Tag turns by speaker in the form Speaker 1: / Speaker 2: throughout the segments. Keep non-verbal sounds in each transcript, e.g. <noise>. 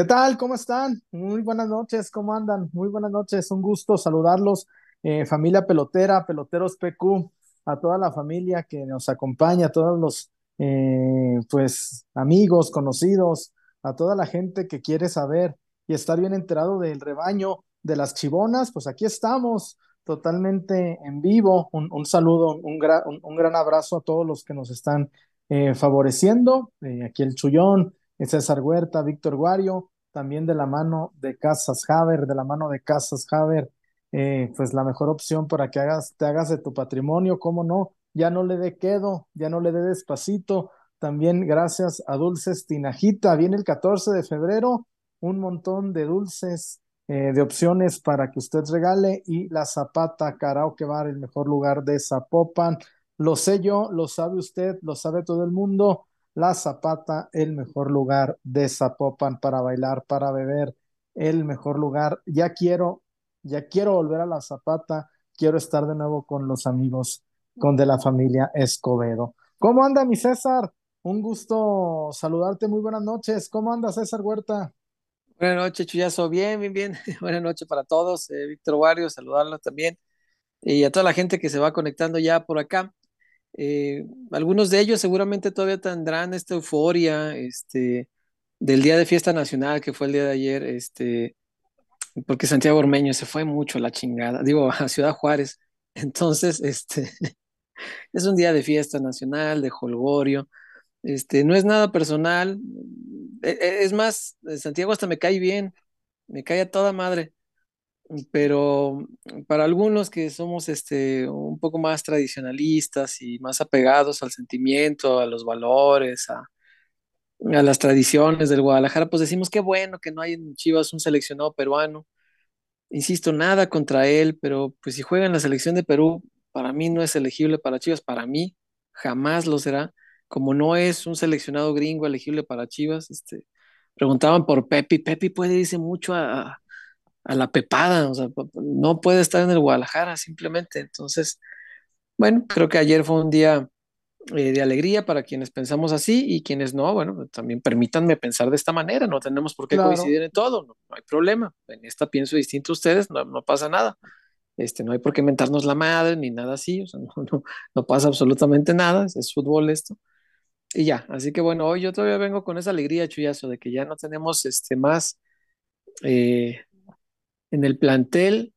Speaker 1: ¿Qué tal? ¿Cómo están? Muy buenas noches, ¿cómo andan? Muy buenas noches, un gusto saludarlos, eh, familia pelotera, peloteros PQ, a toda la familia que nos acompaña, a todos los eh, pues amigos, conocidos, a toda la gente que quiere saber y estar bien enterado del rebaño de las chivonas, pues aquí estamos totalmente en vivo. Un, saludo, un, gran abrazo a todos los que nos están eh, favoreciendo. aquí el Chullón, César Huerta, Víctor Guario, también de la mano de Casas Haber, de la mano de Casas Haber, eh, pues la mejor opción para que hagas, te hagas de tu patrimonio, cómo no, ya no le dé quedo, ya no le dé despacito. También gracias a Dulces Tinajita, viene el 14 de febrero, un montón de dulces, eh, de opciones para que usted regale y la Zapata Karaoke Bar, el mejor lugar de Zapopan. Lo sé yo, lo sabe usted, lo sabe todo el mundo. La Zapata, el mejor lugar de Zapopan para bailar, para beber, el mejor lugar. Ya quiero, ya quiero volver a la Zapata, quiero estar de nuevo con los amigos, con de la familia Escobedo. ¿Cómo anda mi César? Un gusto saludarte, muy buenas noches. ¿Cómo anda César Huerta?
Speaker 2: Buenas noches, Chuyazo. Bien, bien, bien. <laughs> Buenas noches para todos. Eh, Víctor Wario, saludarlo también. Y a toda la gente que se va conectando ya por acá. Eh, algunos de ellos seguramente todavía tendrán esta euforia este, del día de fiesta nacional que fue el día de ayer, este, porque Santiago Ormeño se fue mucho a la chingada, digo, a Ciudad Juárez. <laughs> Entonces, este, <laughs> es un día de fiesta nacional, de holgorio. Este, no es nada personal. E, e, es más, Santiago hasta me cae bien, me cae a toda madre pero para algunos que somos este, un poco más tradicionalistas y más apegados al sentimiento, a los valores, a, a las tradiciones del Guadalajara, pues decimos que bueno que no hay en Chivas un seleccionado peruano. Insisto, nada contra él, pero pues si juega en la selección de Perú, para mí no es elegible para Chivas, para mí jamás lo será. Como no es un seleccionado gringo elegible para Chivas, este, preguntaban por Pepi, Pepi puede irse mucho a, a la pepada, o sea, no puede estar en el Guadalajara simplemente. Entonces, bueno, creo que ayer fue un día eh, de alegría para quienes pensamos así y quienes no, bueno, también permítanme pensar de esta manera, no tenemos por qué coincidir en todo, no, hay problema. En esta pienso distinto a ustedes, no, no, pasa nada. Este, no hay por qué mentarnos la madre ni nada así, o sea, no, no, pasa absolutamente nada, es, fútbol esto. Y ya, así que bueno, hoy yo todavía vengo con esa alegría, chuyazo, de que ya no tenemos este, más eh, en el plantel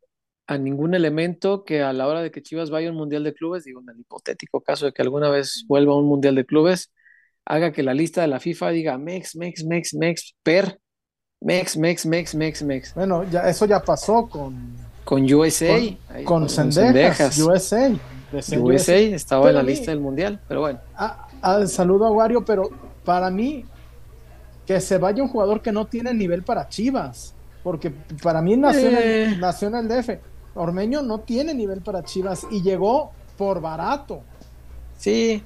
Speaker 2: a ningún elemento que a la hora de que Chivas vaya a un Mundial de Clubes, digo, en el hipotético caso de que alguna vez vuelva a un Mundial de Clubes, haga que la lista de la FIFA diga Mex, Mex, Mex, Mex, Per, Mex, Mex, Mex, Mex, Mex.
Speaker 1: Bueno, ya eso ya pasó con
Speaker 2: con USA,
Speaker 1: con, Sendejas, USA.
Speaker 2: USA estaba en la lista del Mundial, pero bueno.
Speaker 1: Ah, ah, saludo a Wario, pero para mí que se vaya un jugador que no tiene nivel para Chivas. Porque para mí nació, en el, eh. DF. Ormeño no tiene nivel para Chivas y llegó por barato.
Speaker 2: Sí.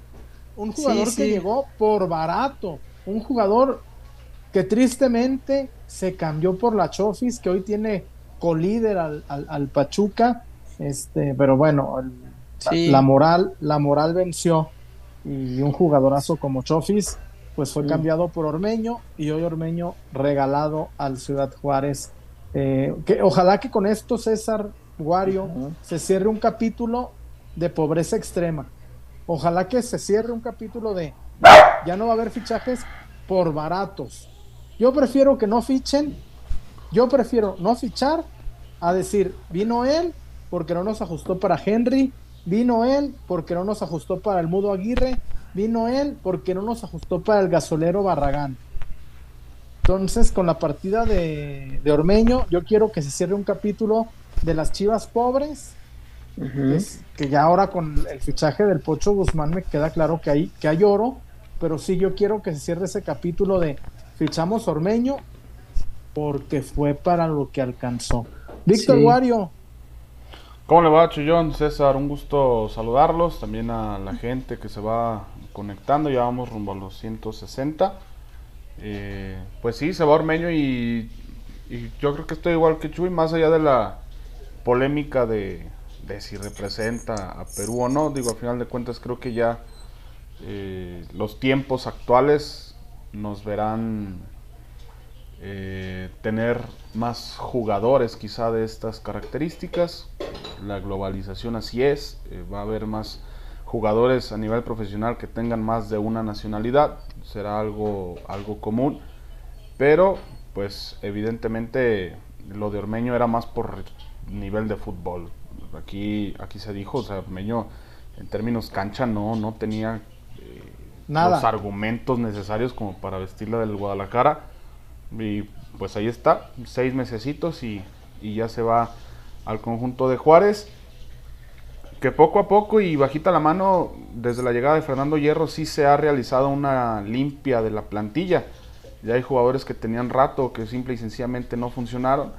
Speaker 1: Un jugador que llegó por barato. Un jugador que tristemente se cambió por la Chofis, que hoy tiene colíder al, al, Pachuca. Este, pero bueno, la, moral, la moral venció. Y un jugadorazo como Chofis pues fue cambiado por Ormeño y hoy Ormeño regalado al Ciudad Juárez. Eh, que ojalá que con esto César Guario se cierre un capítulo de pobreza extrema. Ojalá que se cierre un capítulo de ya no va a haber fichajes por baratos. Yo prefiero que no fichen, yo prefiero no fichar a decir, vino él porque no nos ajustó para Henry, vino él porque no nos ajustó para el Mudo Aguirre, Vino él porque no nos ajustó para el gasolero Barragán. Entonces, con la partida de, Ormeño, yo quiero que se cierre un capítulo de las chivas pobres. que ya ahora con el fichaje del Pocho Guzmán me queda claro que hay, que hay oro, pero sí yo quiero que se cierre ese capítulo de fichamos Ormeño porque fue para lo que alcanzó. Víctor Wario,
Speaker 3: ¿Cómo le va, Chullón? César, un gusto saludarlos. También a la <laughs> gente que se va conectando. Ya vamos rumbo a los 160. Eh, pues sí, se va Ormeño y, yo creo que estoy igual que Chuy, más allá de la polémica de, si representa a Perú o no. Digo, al final de cuentas creo que ya eh, los tiempos actuales nos verán eh, tener más jugadores quizá de estas características. La globalización así es, va a haber más jugadores a nivel profesional que tengan más de una nacionalidad, será algo, algo común, pero pues evidentemente lo de Ormeño era más por nivel de fútbol. Aquí, aquí se dijo, o sea, Ormeño en términos cancha no, no tenía eh, los argumentos necesarios como para vestirla del Guadalajara. Y pues ahí está, seis mesecitos y, y ya se va al conjunto de Juárez. Que poco a poco y bajita la mano, desde la llegada de Fernando Hierro, sí se ha realizado una limpia de la plantilla. Ya hay jugadores que tenían rato, que simple y sencillamente no funcionaron,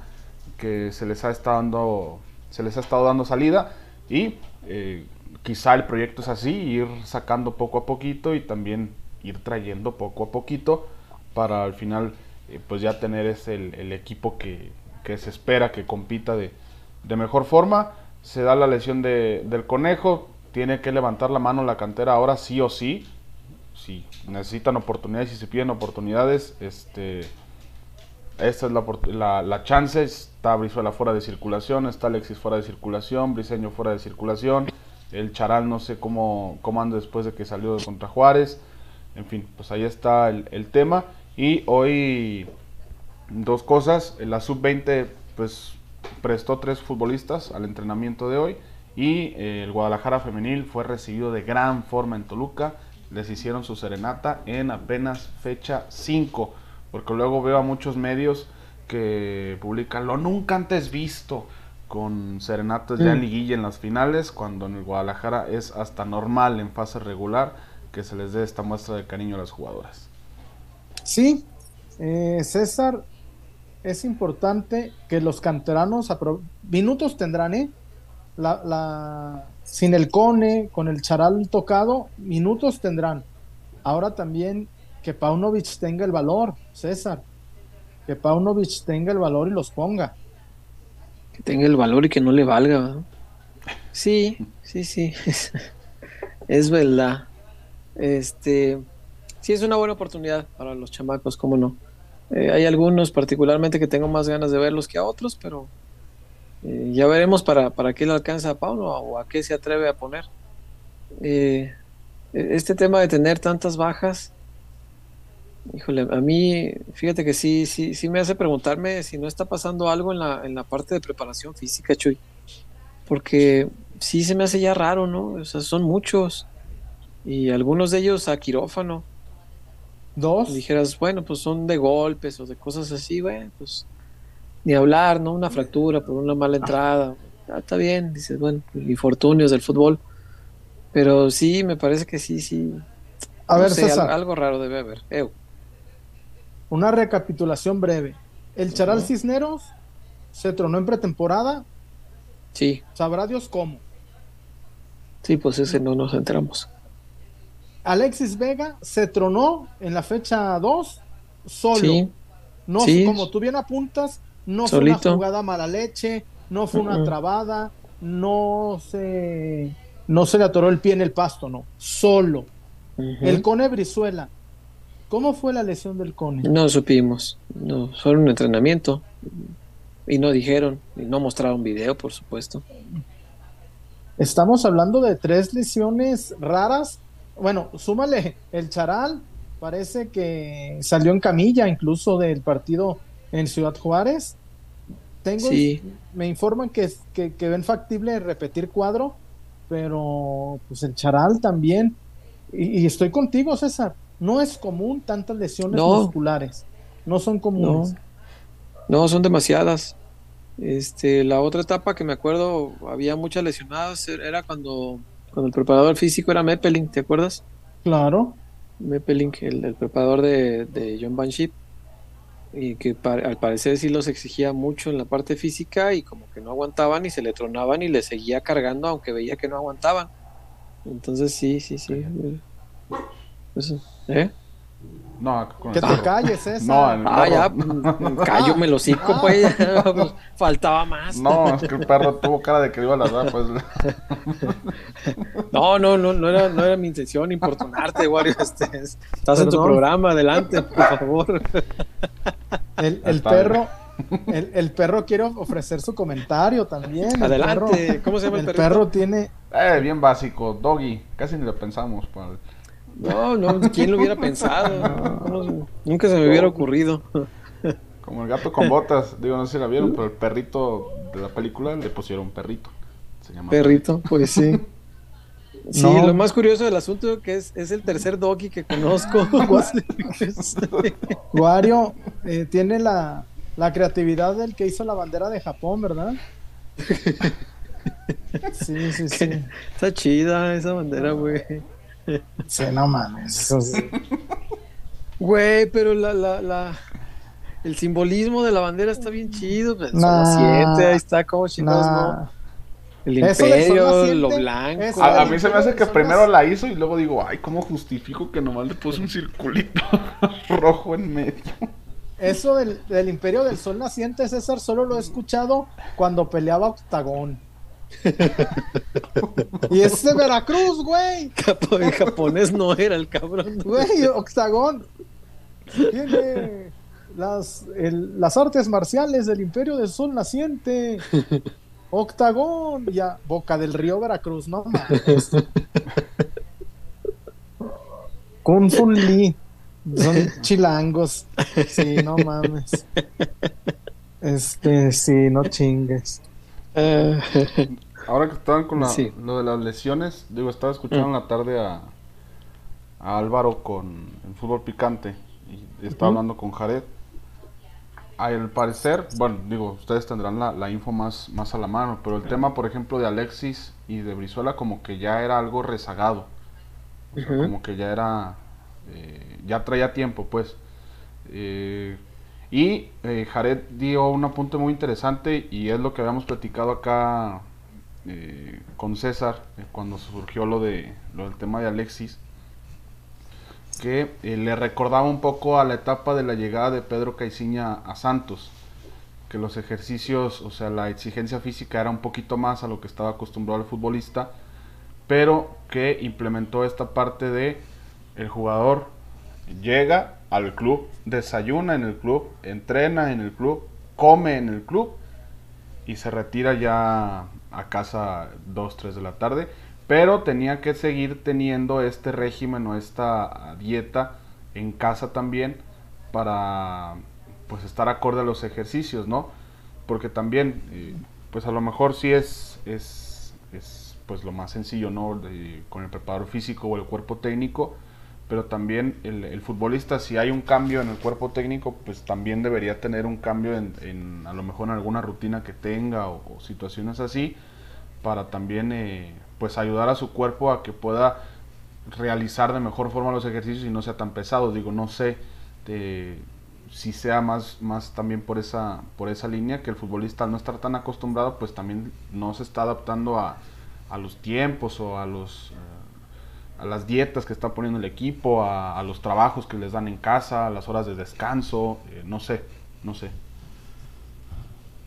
Speaker 3: que se les ha estado dando, se les ha estado dando salida y eh, quizá el proyecto es así, ir sacando poco a poquito y también ir trayendo poco a poquito para al final eh, pues ya tener ese, el, equipo que, se espera que compita de, mejor forma. Se da la lesión de, del conejo, tiene que levantar la mano la cantera ahora sí o sí. Si necesitan oportunidades y si se piden oportunidades, este, esta es la, la, la, chance. Está Brizuela fuera de circulación, está Alexis fuera de circulación, Briseño fuera de circulación. El Charal no sé cómo, cómo anda después de que salió de contra Juárez. En fin, pues ahí está el, tema. Y hoy dos cosas. La sub-20 pues prestó tres futbolistas al entrenamiento de hoy. Y eh, el Guadalajara femenil fue recibido de gran forma en Toluca. Les hicieron su serenata en apenas fecha 5. Porque luego veo a muchos medios que publican lo nunca antes visto con serenatas ya en mm. liguilla en las finales, cuando en el Guadalajara es hasta normal en fase regular que se les dé esta muestra de cariño a las jugadoras.
Speaker 1: Sí, eh, César, es importante que los canteranos minutos tendrán, ¿eh? La, la, sin el Cone, con el Charal tocado, minutos tendrán. Ahora también que Paunovic tenga el valor, César, que Paunovic tenga el valor y los ponga
Speaker 2: tenga el valor y que no le valga. Sí, sí, sí. <laughs> es verdad. Este, sí, es una buena oportunidad para los chamacos, cómo no. Eh, hay algunos particularmente que tengo más ganas de verlos que a otros, pero eh, ya veremos para, para qué le alcanza a Paulo o a qué se atreve a poner. Eh, este tema de tener tantas bajas, Híjole, a mí, fíjate que sí, sí, sí me hace preguntarme si no está pasando algo en la, en la parte de preparación física, Chuy. Porque sí se me hace ya raro, ¿no? O sea, son muchos. Y algunos de ellos a quirófano.
Speaker 1: ¿Dos?
Speaker 2: dijeras, bueno, pues son de golpes o de cosas así, bueno, pues ni hablar, ¿no? Una fractura por una mala entrada. Ah, está bien, dices, bueno, infortunios del fútbol. Pero sí, me parece que sí, sí.
Speaker 1: A ver, César.
Speaker 2: Algo, raro debe haber.
Speaker 1: Una recapitulación breve. El Charal Cisneros se tronó en pretemporada.
Speaker 2: Sí.
Speaker 1: Sabrá Dios cómo.
Speaker 2: Sí, pues ese no nos enteramos.
Speaker 1: Alexis Vega se tronó en la fecha 2 solo. Sí. No, como tú bien apuntas, no fue una jugada mala leche, no fue una trabada, no se, no se le atoró el pie en el pasto, no, solo. El Cone Brizuela ¿Cómo fue la lesión del Cone?
Speaker 2: No supimos, no, solo un entrenamiento. Y no dijeron, y no mostraron video, por supuesto.
Speaker 1: Estamos hablando de tres lesiones raras. Bueno, súmale el Charal, parece que salió en camilla incluso del partido en Ciudad Juárez. Tengo, me informan que, que, ven factible repetir cuadro, pero pues el Charal también. y estoy contigo, César no es común tantas lesiones musculares. No son comunes.
Speaker 2: No. son demasiadas. Este, la otra etapa que me acuerdo había muchas lesionadas era cuando, cuando el preparador físico era Meppelin, ¿te acuerdas?
Speaker 1: Claro.
Speaker 2: Meppelin, el, preparador de, de John Banship, y que al parecer sí los exigía mucho en la parte física y como que no aguantaban y se le tronaban y le seguía cargando aunque veía que no aguantaban. Entonces sí, sí, sí. Eso. ¿Eh?
Speaker 3: No, con
Speaker 1: Que
Speaker 3: el
Speaker 1: te
Speaker 3: perro.
Speaker 1: calles, César.
Speaker 3: No, el
Speaker 2: Ah, ya,
Speaker 3: perro.
Speaker 2: mm, <laughs> callo me lo hocico, pues. pues, <laughs> Faltaba más.
Speaker 3: No, es que el perro tuvo cara de que iba a ladrar, pues. <laughs>
Speaker 2: No, no, no, no era, no era mi intención importunarte, Wario. Este, estás en tu programa, adelante, por favor.
Speaker 1: El, el perro, el, el perro quiere ofrecer su comentario también. El
Speaker 2: Adelante.
Speaker 1: perro-
Speaker 2: ¿Cómo se llama el
Speaker 1: el
Speaker 2: perrito?
Speaker 1: perro tiene,
Speaker 3: Eh, bien básico, doggy. Casi ni lo pensamos. para-
Speaker 2: No, no, ¿quién lo hubiera pensado? <laughs> No, nunca se me hubiera ocurrido. <laughs>
Speaker 3: Como el gato con botas. Digo, no sé si la vieron, pero el perrito de la película le pusieron perrito. Se llama
Speaker 2: Perrito, pues sí. <laughs> Sí,
Speaker 1: No.
Speaker 2: lo más curioso del asunto que es, es el tercer doggy que conozco.
Speaker 1: Wario eh, tiene la, la creatividad del que hizo la bandera de Japón, ¿verdad? Sí, sí, sí.
Speaker 2: Está chida esa bandera, güey.
Speaker 1: Sí, no mames. eso es-
Speaker 2: Güey, pero la, la, la, el simbolismo de la bandera está bien chido. Pues, son
Speaker 1: Nah.
Speaker 2: las siete, ahí está como chingados,
Speaker 1: Nah.
Speaker 2: ¿no? El
Speaker 1: Eso del sol
Speaker 2: imperio,
Speaker 1: naciente,
Speaker 2: lo blanco.
Speaker 1: eso
Speaker 3: A, mí se me hace que primero la hizo y luego digo, ay, ¿cómo justifico que nomás le puse un circulito <laughs> rojo en medio?
Speaker 1: Eso del, del Imperio del Sol Naciente, César, solo lo he escuchado cuando peleaba Octagón. <laughs> y es de Veracruz, güey.
Speaker 2: En japonés no era el cabrón.
Speaker 1: Güey, Octagón. Tiene las, el- las artes marciales del Imperio del Sol Naciente. Octagón. Ya, Boca del Río Veracruz, no mames. Kung Fu Lee. Son chilangos. Sí, no mames. Este, sí, no chingues.
Speaker 2: Eh, <laughs>
Speaker 3: Ahora que estaban con la-
Speaker 2: Sí.
Speaker 3: lo de las lesiones, digo, estaba escuchando en la tarde a, a Álvaro con el fútbol picante y estaba hablando con Jared. Al parecer, bueno, digo, ustedes tendrán la, la info más, más a la mano, pero el tema, por ejemplo, de Alexis y de Brizuela como que ya era algo rezagado. O sea, como que ya era, eh, ya traía tiempo, pues. Eh, y eh, Jared dio un apunte muy interesante y es lo que habíamos platicado acá eh, con César eh, cuando surgió lo, de, lo del tema de Alexis, que le recordaba un poco a la etapa de la llegada de Pedro Caiciña a Santos, que los ejercicios, o sea, la exigencia física era un poquito más a lo que estaba acostumbrado el futbolista, pero que implementó esta parte de el jugador llega al club, desayuna en el club, entrena en el club, come en el club y se retira ya a casa 2, 3 de la tarde, pero tenía que seguir teniendo este régimen o esta dieta en casa también para pues estar acorde a los ejercicios, ¿no? Porque también eh, pues a lo mejor sí es, es, es pues lo más sencillo, ¿no? Con el preparador físico o el cuerpo técnico, pero también el, el futbolista, si hay un cambio en el cuerpo técnico, pues también debería tener un cambio en, en, a lo mejor en alguna rutina que tenga o, o situaciones así, para también eh, pues ayudar a su cuerpo a que pueda realizar de mejor forma los ejercicios y no sea tan pesado. Digo, no sé eh, si sea más, más también por esa, por esa línea que el futbolista al no estar tan acostumbrado, pues también no se está adaptando a, a los tiempos o a los... eh, a las dietas que está poniendo el equipo, a, a los trabajos que les dan en casa, a las horas de descanso, eh, no sé, no sé.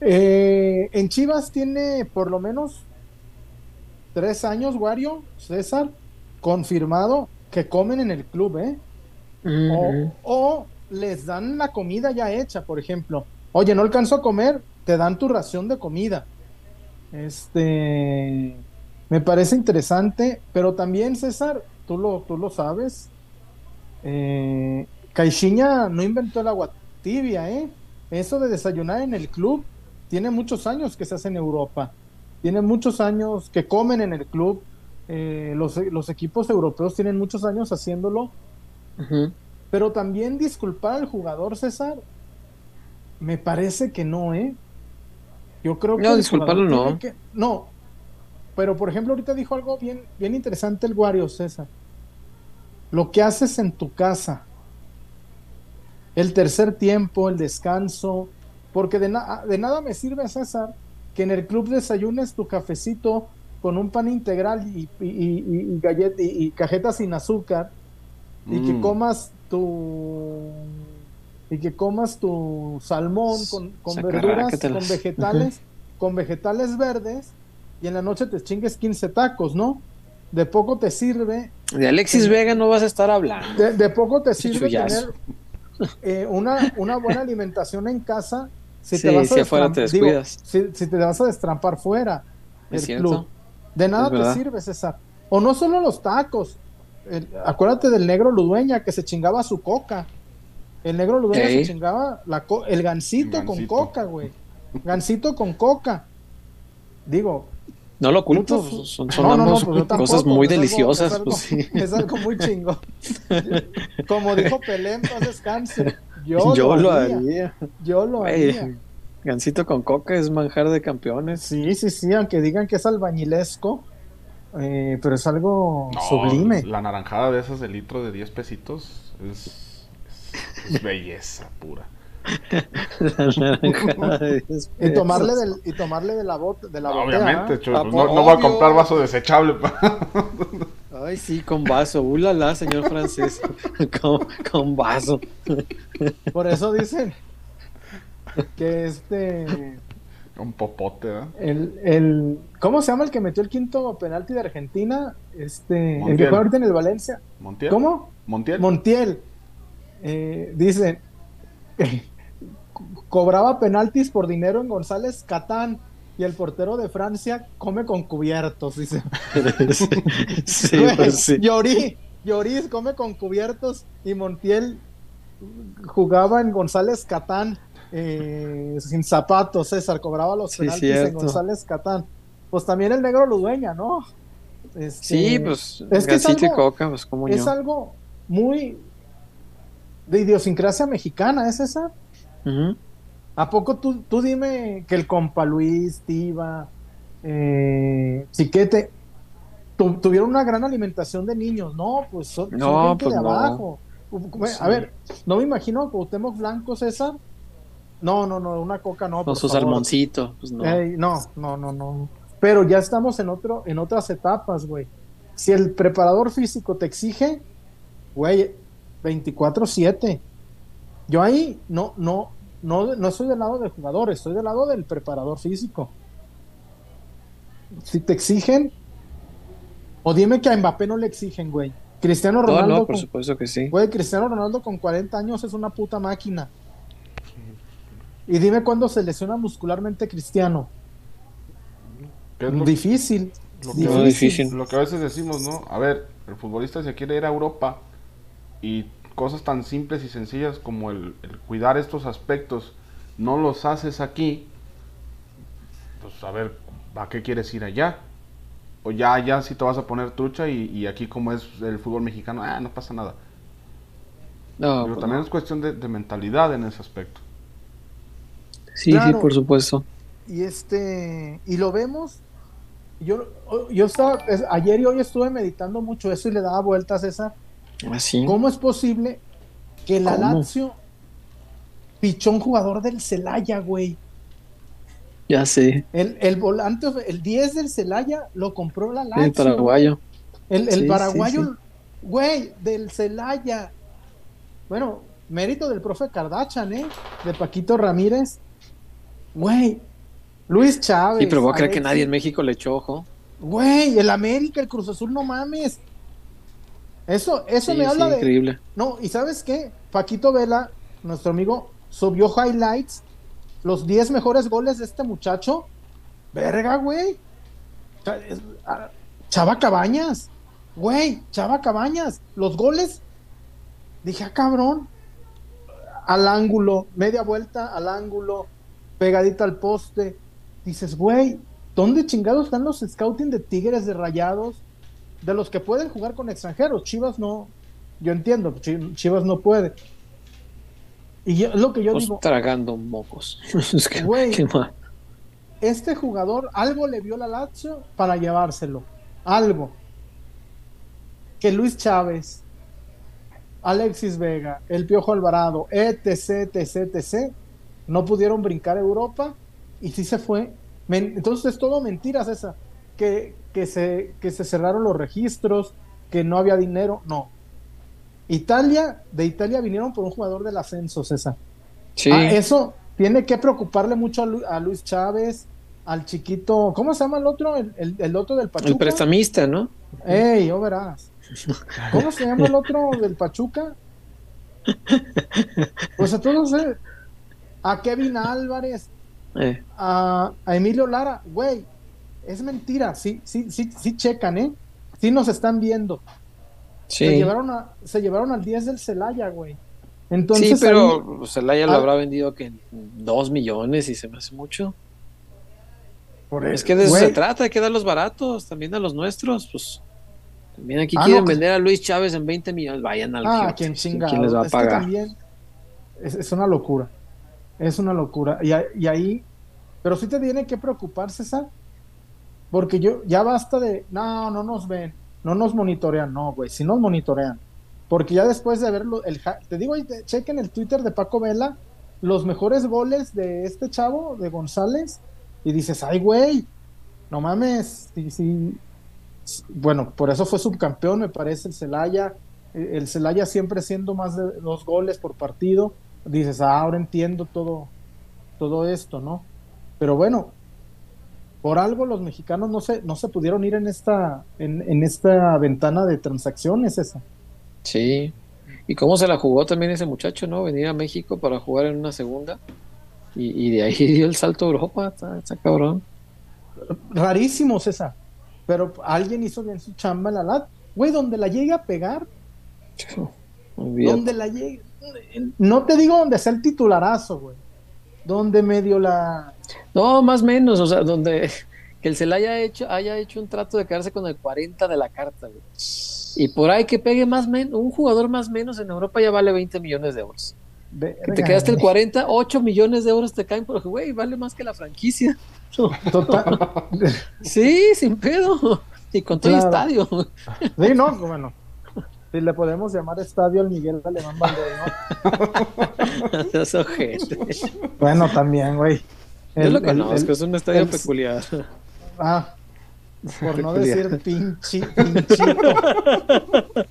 Speaker 1: Eh, en Chivas tiene por lo menos tres años, Wario, César, confirmado que comen en el club, ¿eh? O, o les dan la comida ya hecha, por ejemplo. Oye, no alcanzo a comer, te dan tu ración de comida. Este, me parece interesante, pero también, César, tú lo, tú lo sabes. Eh, Caixinha no inventó el agua tibia, ¿eh? Eso de desayunar en el club tiene muchos años que se hace en Europa. Tiene muchos años que comen en el club. Eh, los, los equipos europeos tienen muchos años haciéndolo. Pero también disculpar al jugador, César, me parece que no, ¿eh? Yo creo que.
Speaker 2: No,
Speaker 1: el
Speaker 2: disculparlo no.
Speaker 1: que- no. Pero, por ejemplo, ahorita dijo algo bien, bien interesante el Wario, César. Lo que haces en tu casa. El tercer tiempo, el descanso. Porque de, na- de nada me sirve, César, que en el club desayunes tu cafecito con un pan integral y, y, y- y gallet- y- y cajetas sin azúcar y que
Speaker 3: Mm.
Speaker 1: comas tu y que comas tu salmón con, con verduras, con vegetales, con vegetales verdes y en la noche te chingues 15 tacos, ¿no? De poco te sirve.
Speaker 2: De Alexis Vega no vas a estar hablando.
Speaker 1: De, poco te sirve tener eh, una, una buena alimentación en casa si te vas a si, te vas a destrampar fuera club. De nada te sirve, César. O no solo los tacos. acuérdate del negro Ludueña que se chingaba su coca. El negro Ludueña se chingaba la el gancito, con coca, güey. Gancito con coca. Digo.
Speaker 2: No lo culpo, son, pues cosas muy deliciosas.
Speaker 1: Pues es, algo, muy chingo. <laughs> Como dijo Pelé, no descanse. Yo, lo, haría. Yo lo haría.
Speaker 2: Gancito con coca es manjar de campeones.
Speaker 1: Sí, sí, sí, aunque digan que es albañilesco, eh, pero es algo sublime.
Speaker 3: La naranjada de esas de litro de 10 pesitos es, belleza pura.
Speaker 1: La naranjada de 10 pesos. <laughs> Y tomarle, del, y tomarle de la, bot, de la
Speaker 3: Obviamente, pues no, no voy a comprar vaso desechable. <laughs>
Speaker 2: Ay, sí, con vaso. Ulala, señor francés. <laughs> con, con vaso.
Speaker 1: Por eso dicen que este.
Speaker 3: Un popote, ¿verdad?
Speaker 1: El, el, ¿Cómo se llama el que metió el quinto penalti de Argentina? Este, el que ahorita en el Valencia.
Speaker 3: ¿Montiel?
Speaker 1: ¿Cómo?
Speaker 3: Montiel.
Speaker 1: Montiel. Eh, dice, cobraba penaltis por dinero en González Catán y el portero de Francia come con cubiertos, dice. <laughs> sí, <laughs> pues sí. Llorí, Lloris come con cubiertos y Montiel jugaba en González Catán eh, sin zapatos, César, cobraba los penaltis en González Catán. Pues también el negro Ludueña, ¿no?
Speaker 2: Este, sí, pues es que es algo, coca, pues como
Speaker 1: es algo muy de idiosincrasia mexicana, ¿es esa? ¿A poco tú, tú dime que el compa Luis, Tiva, eh, Chiquete, tuvieron una gran alimentación de niños? No, pues son, no, pues de abajo. A ver, no me imagino a Cuauhtémoc Blanco, César, no, no, no, una coca no.
Speaker 2: Con su salmoncito, pues no.
Speaker 1: no, no, no, no. Pero ya estamos en otro, en otras etapas, güey. Si el preparador físico te exige, güey, 24-7. Yo ahí no, no, no, no estoy del lado del jugador, estoy del lado del preparador físico. Si te exigen, o dime que a Mbappé no le exigen, güey. Cristiano Ronaldo. No, no,
Speaker 2: por supuesto que sí.
Speaker 1: Güey, Cristiano Ronaldo con 40 años es una puta máquina. Y dime cuándo se lesiona muscularmente Cristiano. difícil.
Speaker 3: Lo que, difícil. Lo que a veces decimos, ¿no? A ver, el futbolista se quiere ir a Europa y cosas tan simples y sencillas como el, cuidar estos aspectos no los haces aquí, pues a ver, ¿a qué quieres ir allá? O ya allá sí te vas a poner trucha y, aquí como es el fútbol mexicano, ah, no pasa nada. No, Pero pues también es cuestión de mentalidad en ese aspecto.
Speaker 2: Sí, sí, por supuesto.
Speaker 1: Y este, y lo vemos. Yo, yo estaba, ayer y hoy estuve meditando mucho eso y le daba vueltas a esa.
Speaker 2: Así.
Speaker 1: ¿Ah, ¿Cómo es posible que la Lazio pichó un jugador del Celaya, güey?
Speaker 2: Ya sé.
Speaker 1: El, el, volante, el 10 del Celaya lo compró la Lazio.
Speaker 2: El paraguayo.
Speaker 1: El, el paraguayo, güey, del Celaya. Bueno, mérito del profe Cardachan, ¿eh? De Paquito Ramírez. Güey, Luis Chávez.
Speaker 2: Y pero vos creer que nadie en México le echó ojo.
Speaker 1: Güey, el América, el Cruz Azul, no mames. Eso, eso me habla de.
Speaker 2: Increíble.
Speaker 1: No, y ¿sabes qué? Paquito Vela, nuestro amigo, subió highlights, los 10 mejores goles de este muchacho. Verga, güey. Ah, Chava Cabañas. Güey, Chava Cabañas. Los goles. Dije, ah, cabrón. Al ángulo, media vuelta al ángulo, pegadita al poste. Dices, güey, ¿dónde chingados están los scouting de Tigres de Rayados? De los que pueden jugar con extranjeros. Chivas no. Yo entiendo, Chivas no puede. Y lo que yo pues digo.
Speaker 2: Tragando mocos. <laughs>
Speaker 1: güey, este jugador algo le vio la Lazio para llevárselo. Algo. Que Luis Chávez, Alexis Vega, el Piojo Alvarado, etc, etc, etc, no pudieron brincar a Europa y sí se fue. Entonces es todo mentiras esa, que, que, se, que se cerraron los registros, que no había dinero, no. Italia, de Italia vinieron por un jugador del ascenso, César.
Speaker 2: Sí.
Speaker 1: Ah, eso tiene que preocuparle mucho a, Lu- a Luis Chávez, al chiquito, ¿cómo se llama el otro? El, el- el otro del Pachuca.
Speaker 2: el prestamista, ¿no?
Speaker 1: Ey, yo verás. ¿Cómo se llama el otro del Pachuca? Pues a todos, eh, a Kevin Álvarez,
Speaker 2: Eh,
Speaker 1: a, a Emilio Lara, güey, es mentira, sí, sí, sí, sí checan, ¿eh? Sí nos están viendo. Se
Speaker 2: sí.
Speaker 1: llevaron a, se llevaron al 10 del Celaya, güey. Entonces
Speaker 2: sí, pero
Speaker 1: ahí-
Speaker 2: pues, Celaya lo
Speaker 1: Ah.
Speaker 2: habrá vendido que en dos millones y se me hace mucho.
Speaker 1: por
Speaker 2: Es que de eso
Speaker 1: güey,
Speaker 2: se trata, hay que darlos baratos, también a los nuestros, pues. También aquí
Speaker 1: Ah,
Speaker 2: quieren
Speaker 1: no,
Speaker 2: vender a Luis Chávez en 20 millones, vayan al
Speaker 1: Ah,
Speaker 2: Giotes,
Speaker 1: quien chinga.
Speaker 2: ¿Quién les va a
Speaker 1: Es que
Speaker 2: pagar?
Speaker 1: también es, es una locura. Es una locura. Y, y ahí, pero sí te tiene que preocupar, César, porque yo ya basta de, no, no nos ven, no nos monitorean, no, güey, sí nos monitorean. Porque ya después de verlo, el, te digo, chequen el Twitter de Paco Vela, los mejores goles de este chavo, de González, y dices, ay, güey, no mames, sí, sí. Bueno, por eso fue subcampeón, me parece, el Celaya. Eh, El Celaya siempre siendo más de dos goles por partido. Dices, ah, ahora entiendo todo, todo esto, ¿no? Pero bueno, por algo los mexicanos no se, no se pudieron ir en esta, en, en esta ventana de transacciones esa.
Speaker 2: Sí. ¿Y cómo se la jugó también ese muchacho, no? Venir a México para jugar en una segunda. Y, y de ahí <laughs> dio el salto a Europa, está, está cabrón.
Speaker 1: Rarísimo, César. Pero alguien hizo bien su chamba en la lat. Güey, donde la llegue a pegar, <laughs> donde la llegue. No te digo donde sea el titularazo, güey. Donde medio la.
Speaker 2: No, más o menos, o sea, donde que el Celaya haya hecho, haya hecho un trato de quedarse con el 40 de la carta, güey. Y por ahí que pegue más menos, un jugador más menos en Europa ya vale 20 millones de euros. Que te quedaste el
Speaker 1: güey.
Speaker 2: 40, 8 millones de euros te caen, porque güey, vale más que la franquicia.
Speaker 1: Total.
Speaker 2: Sí, sin pedo. Y con todo el estadio.
Speaker 1: Sí, no, bueno. Si le podemos llamar estadio al Miguel Alemán Valdés, ¿no? <laughs> Bueno, también, güey.
Speaker 2: Yo
Speaker 1: El-
Speaker 2: lo conozco,
Speaker 1: el-
Speaker 2: es un estadio
Speaker 1: el-
Speaker 2: peculiar.
Speaker 1: Ah, por no
Speaker 2: Peculiar.
Speaker 1: decir pinchi, pinchito. <laughs>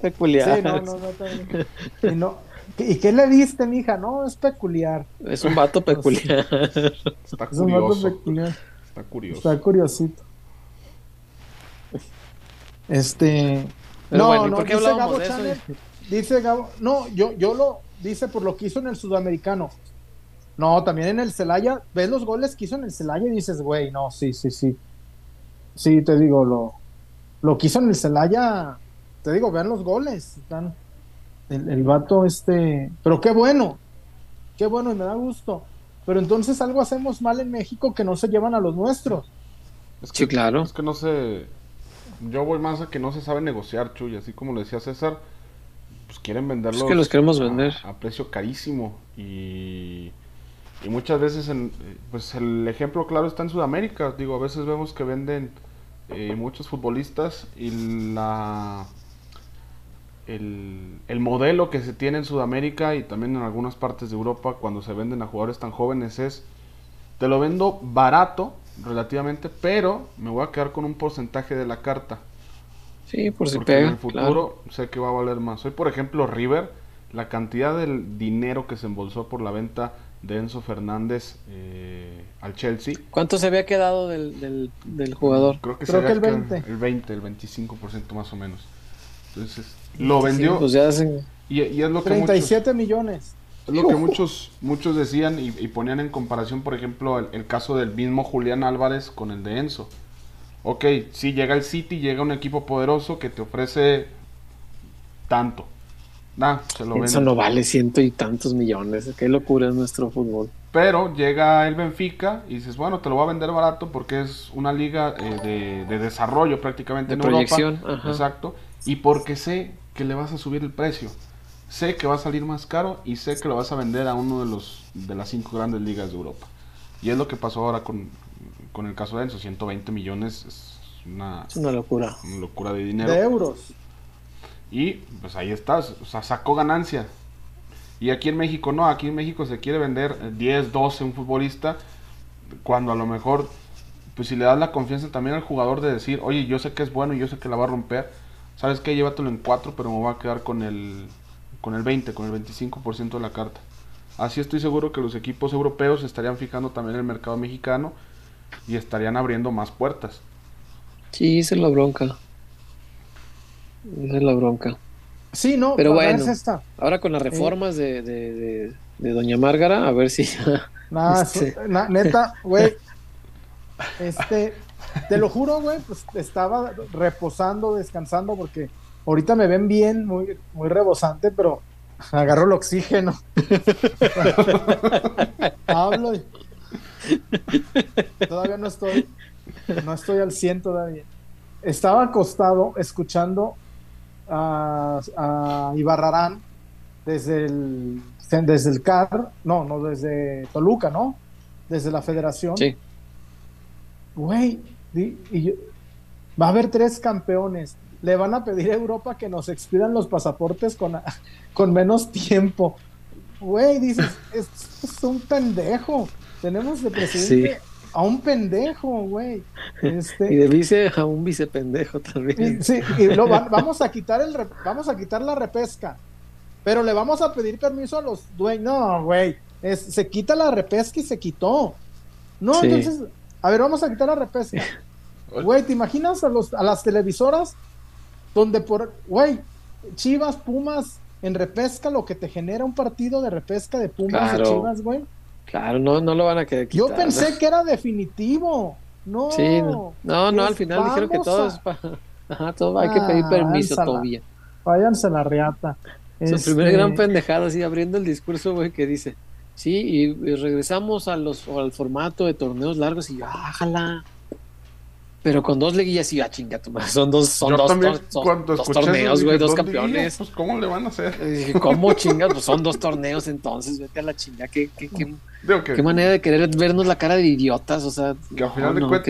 Speaker 2: Peculiar.
Speaker 1: Sí, no, no, no. Y, no, ¿Y qué le diste, mija? No, es peculiar.
Speaker 2: Es un vato peculiar.
Speaker 3: Está
Speaker 1: Es un
Speaker 3: curioso.
Speaker 1: peculiar.
Speaker 3: Está curioso.
Speaker 1: Está curiosito. Este.
Speaker 2: Pero
Speaker 1: no,
Speaker 2: bueno, ¿y
Speaker 1: no,
Speaker 2: por qué
Speaker 1: dice Gabo
Speaker 2: de eso?
Speaker 1: Channel, dice Gabo, no, yo, yo lo dice por lo que hizo en el sudamericano. No, también en el Celaya, ves los goles que hizo en el Celaya y dices, güey, no, sí, sí, sí. Sí, te digo, lo, lo que hizo en el Celaya, te digo, vean los goles. Están, el, el vato, este, pero qué bueno, qué bueno y me da gusto. Pero entonces algo hacemos mal en México que no se llevan a los nuestros.
Speaker 3: Es
Speaker 2: Sí, claro.
Speaker 3: Es que no se. Yo voy más a que no se sabe negociar, Chuy. Así como lo decía César, pues quieren venderlos.
Speaker 2: Es que los queremos
Speaker 3: a-
Speaker 2: vender.
Speaker 3: A, precio carísimo. Y. Y muchas veces, en, eh, pues el ejemplo claro está en Sudamérica. Digo, a veces vemos que venden eh, muchos futbolistas y la. El, el modelo que se tiene en Sudamérica y también en algunas partes de Europa cuando se venden a jugadores tan jóvenes es te lo vendo barato relativamente, pero me voy a quedar con un porcentaje de la carta.
Speaker 2: Sí, por si
Speaker 3: porque en el
Speaker 2: claro.
Speaker 3: futuro sé que va a valer más. Hoy, por ejemplo, River, la cantidad del dinero que se embolsó por la venta de Enzo Fernández eh, al Chelsea.
Speaker 2: ¿Cuánto se había quedado del, del, del jugador?
Speaker 3: Creo que,
Speaker 1: Creo que el
Speaker 3: quedado
Speaker 1: 20.
Speaker 3: El 20, el 25% más o menos. Entonces, lo vendió.
Speaker 2: Sí, pues ya hacen.
Speaker 3: y, y es lo que muchos...
Speaker 1: 37 millones.
Speaker 3: Es lo que muchos, muchos decían y, y ponían en comparación, por ejemplo, el, el caso del mismo Julián Álvarez con el de Enzo. Ok, si llega el City, llega un equipo poderoso que te ofrece tanto. Se lo
Speaker 2: Eso no vale ciento y tantos millones. Qué locura es nuestro fútbol.
Speaker 3: Pero llega el Benfica y dices, bueno, te lo voy a vender barato porque es una liga eh, de, de desarrollo prácticamente
Speaker 2: De
Speaker 3: en
Speaker 2: proyección,
Speaker 3: Europa.
Speaker 2: ajá.
Speaker 3: Exacto. Y porque sé que le vas a subir el precio. Sé que va a salir más caro y sé que lo vas a vender a uno de los de las cinco grandes ligas de Europa. Y es lo que pasó ahora con, con el caso de Enzo. 120 millones es una,
Speaker 2: Es una locura.
Speaker 3: una locura de dinero.
Speaker 1: De euros.
Speaker 3: Y pues ahí estás, sacó ganancia. Y aquí en México no, aquí en México se quiere vender eh, 10, 12 un futbolista, cuando a lo mejor, pues si le das la confianza también al jugador de decir, oye, yo sé que es bueno y yo sé que la va a romper, ¿sabes qué? Llévatelo en 4, pero me voy a quedar con el, con el 20, con el 25% de la carta. Así estoy seguro que los equipos europeos estarían fijando también el mercado mexicano y estarían abriendo más puertas.
Speaker 2: Sí, esa es la bronca. Esa es la bronca.
Speaker 1: Sí, no,
Speaker 2: pero bueno,
Speaker 1: es esta.
Speaker 2: ahora con las reformas de, de, de, de Doña Márgara, a ver si. <laughs>
Speaker 1: Nah,
Speaker 2: Este.
Speaker 1: na- neta, <laughs> güey. Este, te lo juro, güey, pues estaba reposando, descansando, porque ahorita me ven bien, muy, muy rebosante, pero agarro el oxígeno. <laughs> Hablo y todavía no estoy, no estoy al 100 todavía. Estaba acostado escuchando a, a Ibarrarán desde el, desde el CAR, no, no, desde Toluca, ¿no? Desde la federación.
Speaker 2: Sí.
Speaker 1: Güey, di- y yo- va a haber tres campeones. Le van a pedir a Europa que nos expidan los pasaportes con, <laughs> con menos tiempo. Güey, dices, es, es un pendejo. Tenemos de presidente
Speaker 2: Sí.
Speaker 1: A un pendejo, güey. Este,
Speaker 2: Y de vice a un vicependejo también.
Speaker 1: y, sí, y lo va- vamos a quitar el re- vamos a quitar la repesca. Pero le vamos a pedir permiso a los dueños. No, güey. es- se quita la repesca y se quitó. No,
Speaker 2: Sí.
Speaker 1: entonces, a ver, vamos a quitar la repesca. Güey, ¿te imaginas a los a las televisoras donde por, güey, Chivas, Pumas en repesca lo que te genera un partido de repesca de Pumas
Speaker 2: Claro.
Speaker 1: de Chivas, güey?
Speaker 2: Claro, no, no lo van a querer quitar.
Speaker 1: Yo pensé <laughs> que era definitivo. No.
Speaker 2: Sí, no, no, no, al final dijeron que
Speaker 1: vamos
Speaker 2: todo
Speaker 1: a- <laughs>
Speaker 2: Ajá, todo hay que pedir
Speaker 1: Ah,
Speaker 2: permiso todavía.
Speaker 1: Váyanse la riata.
Speaker 2: Su
Speaker 1: Este,
Speaker 2: primer gran pendejada, así abriendo el discurso, güey, que dice, sí, y, y regresamos a los, al formato de torneos largos y yo, ájala. Pero con dos liguillas y yo, ah, chinga tu madre, son dos, son
Speaker 3: Yo
Speaker 2: dos,
Speaker 3: también,
Speaker 2: son torneos, güey, dos
Speaker 3: "¿Dónde iría?
Speaker 2: campeones.
Speaker 3: Pues, ¿cómo le van a hacer?
Speaker 2: ¿cómo <laughs> chingas? Pues son dos torneos entonces, vete a la chinga, qué, qué, qué, manera de querer vernos la cara de idiotas, o sea,
Speaker 3: Que al final de
Speaker 2: no,
Speaker 3: cuentas-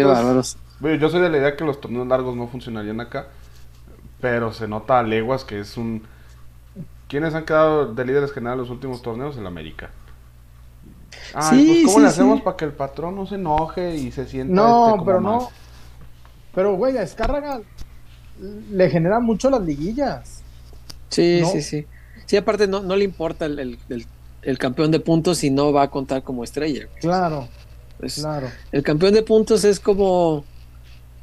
Speaker 2: qué
Speaker 3: yo soy de la idea que los torneos largos no funcionarían acá, pero se nota a leguas que es un... ¿Quiénes han quedado de líderes generales los últimos torneos? El América. Ay,
Speaker 2: Sí,
Speaker 3: pues ¿cómo
Speaker 2: sí,
Speaker 3: le hacemos
Speaker 2: sí.
Speaker 3: para que el patrón no se enoje y se sienta
Speaker 1: No,
Speaker 3: este como
Speaker 1: pero
Speaker 3: más?
Speaker 1: no. Pero, güey, a Escárraga le genera mucho las liguillas.
Speaker 2: Sí,
Speaker 1: No.
Speaker 2: sí, sí. Sí, aparte no, no le importa el, el- el- el campeón de puntos si no va a contar como estrella. güey.
Speaker 1: Claro,
Speaker 2: Es-
Speaker 1: claro.
Speaker 2: El campeón de puntos es como,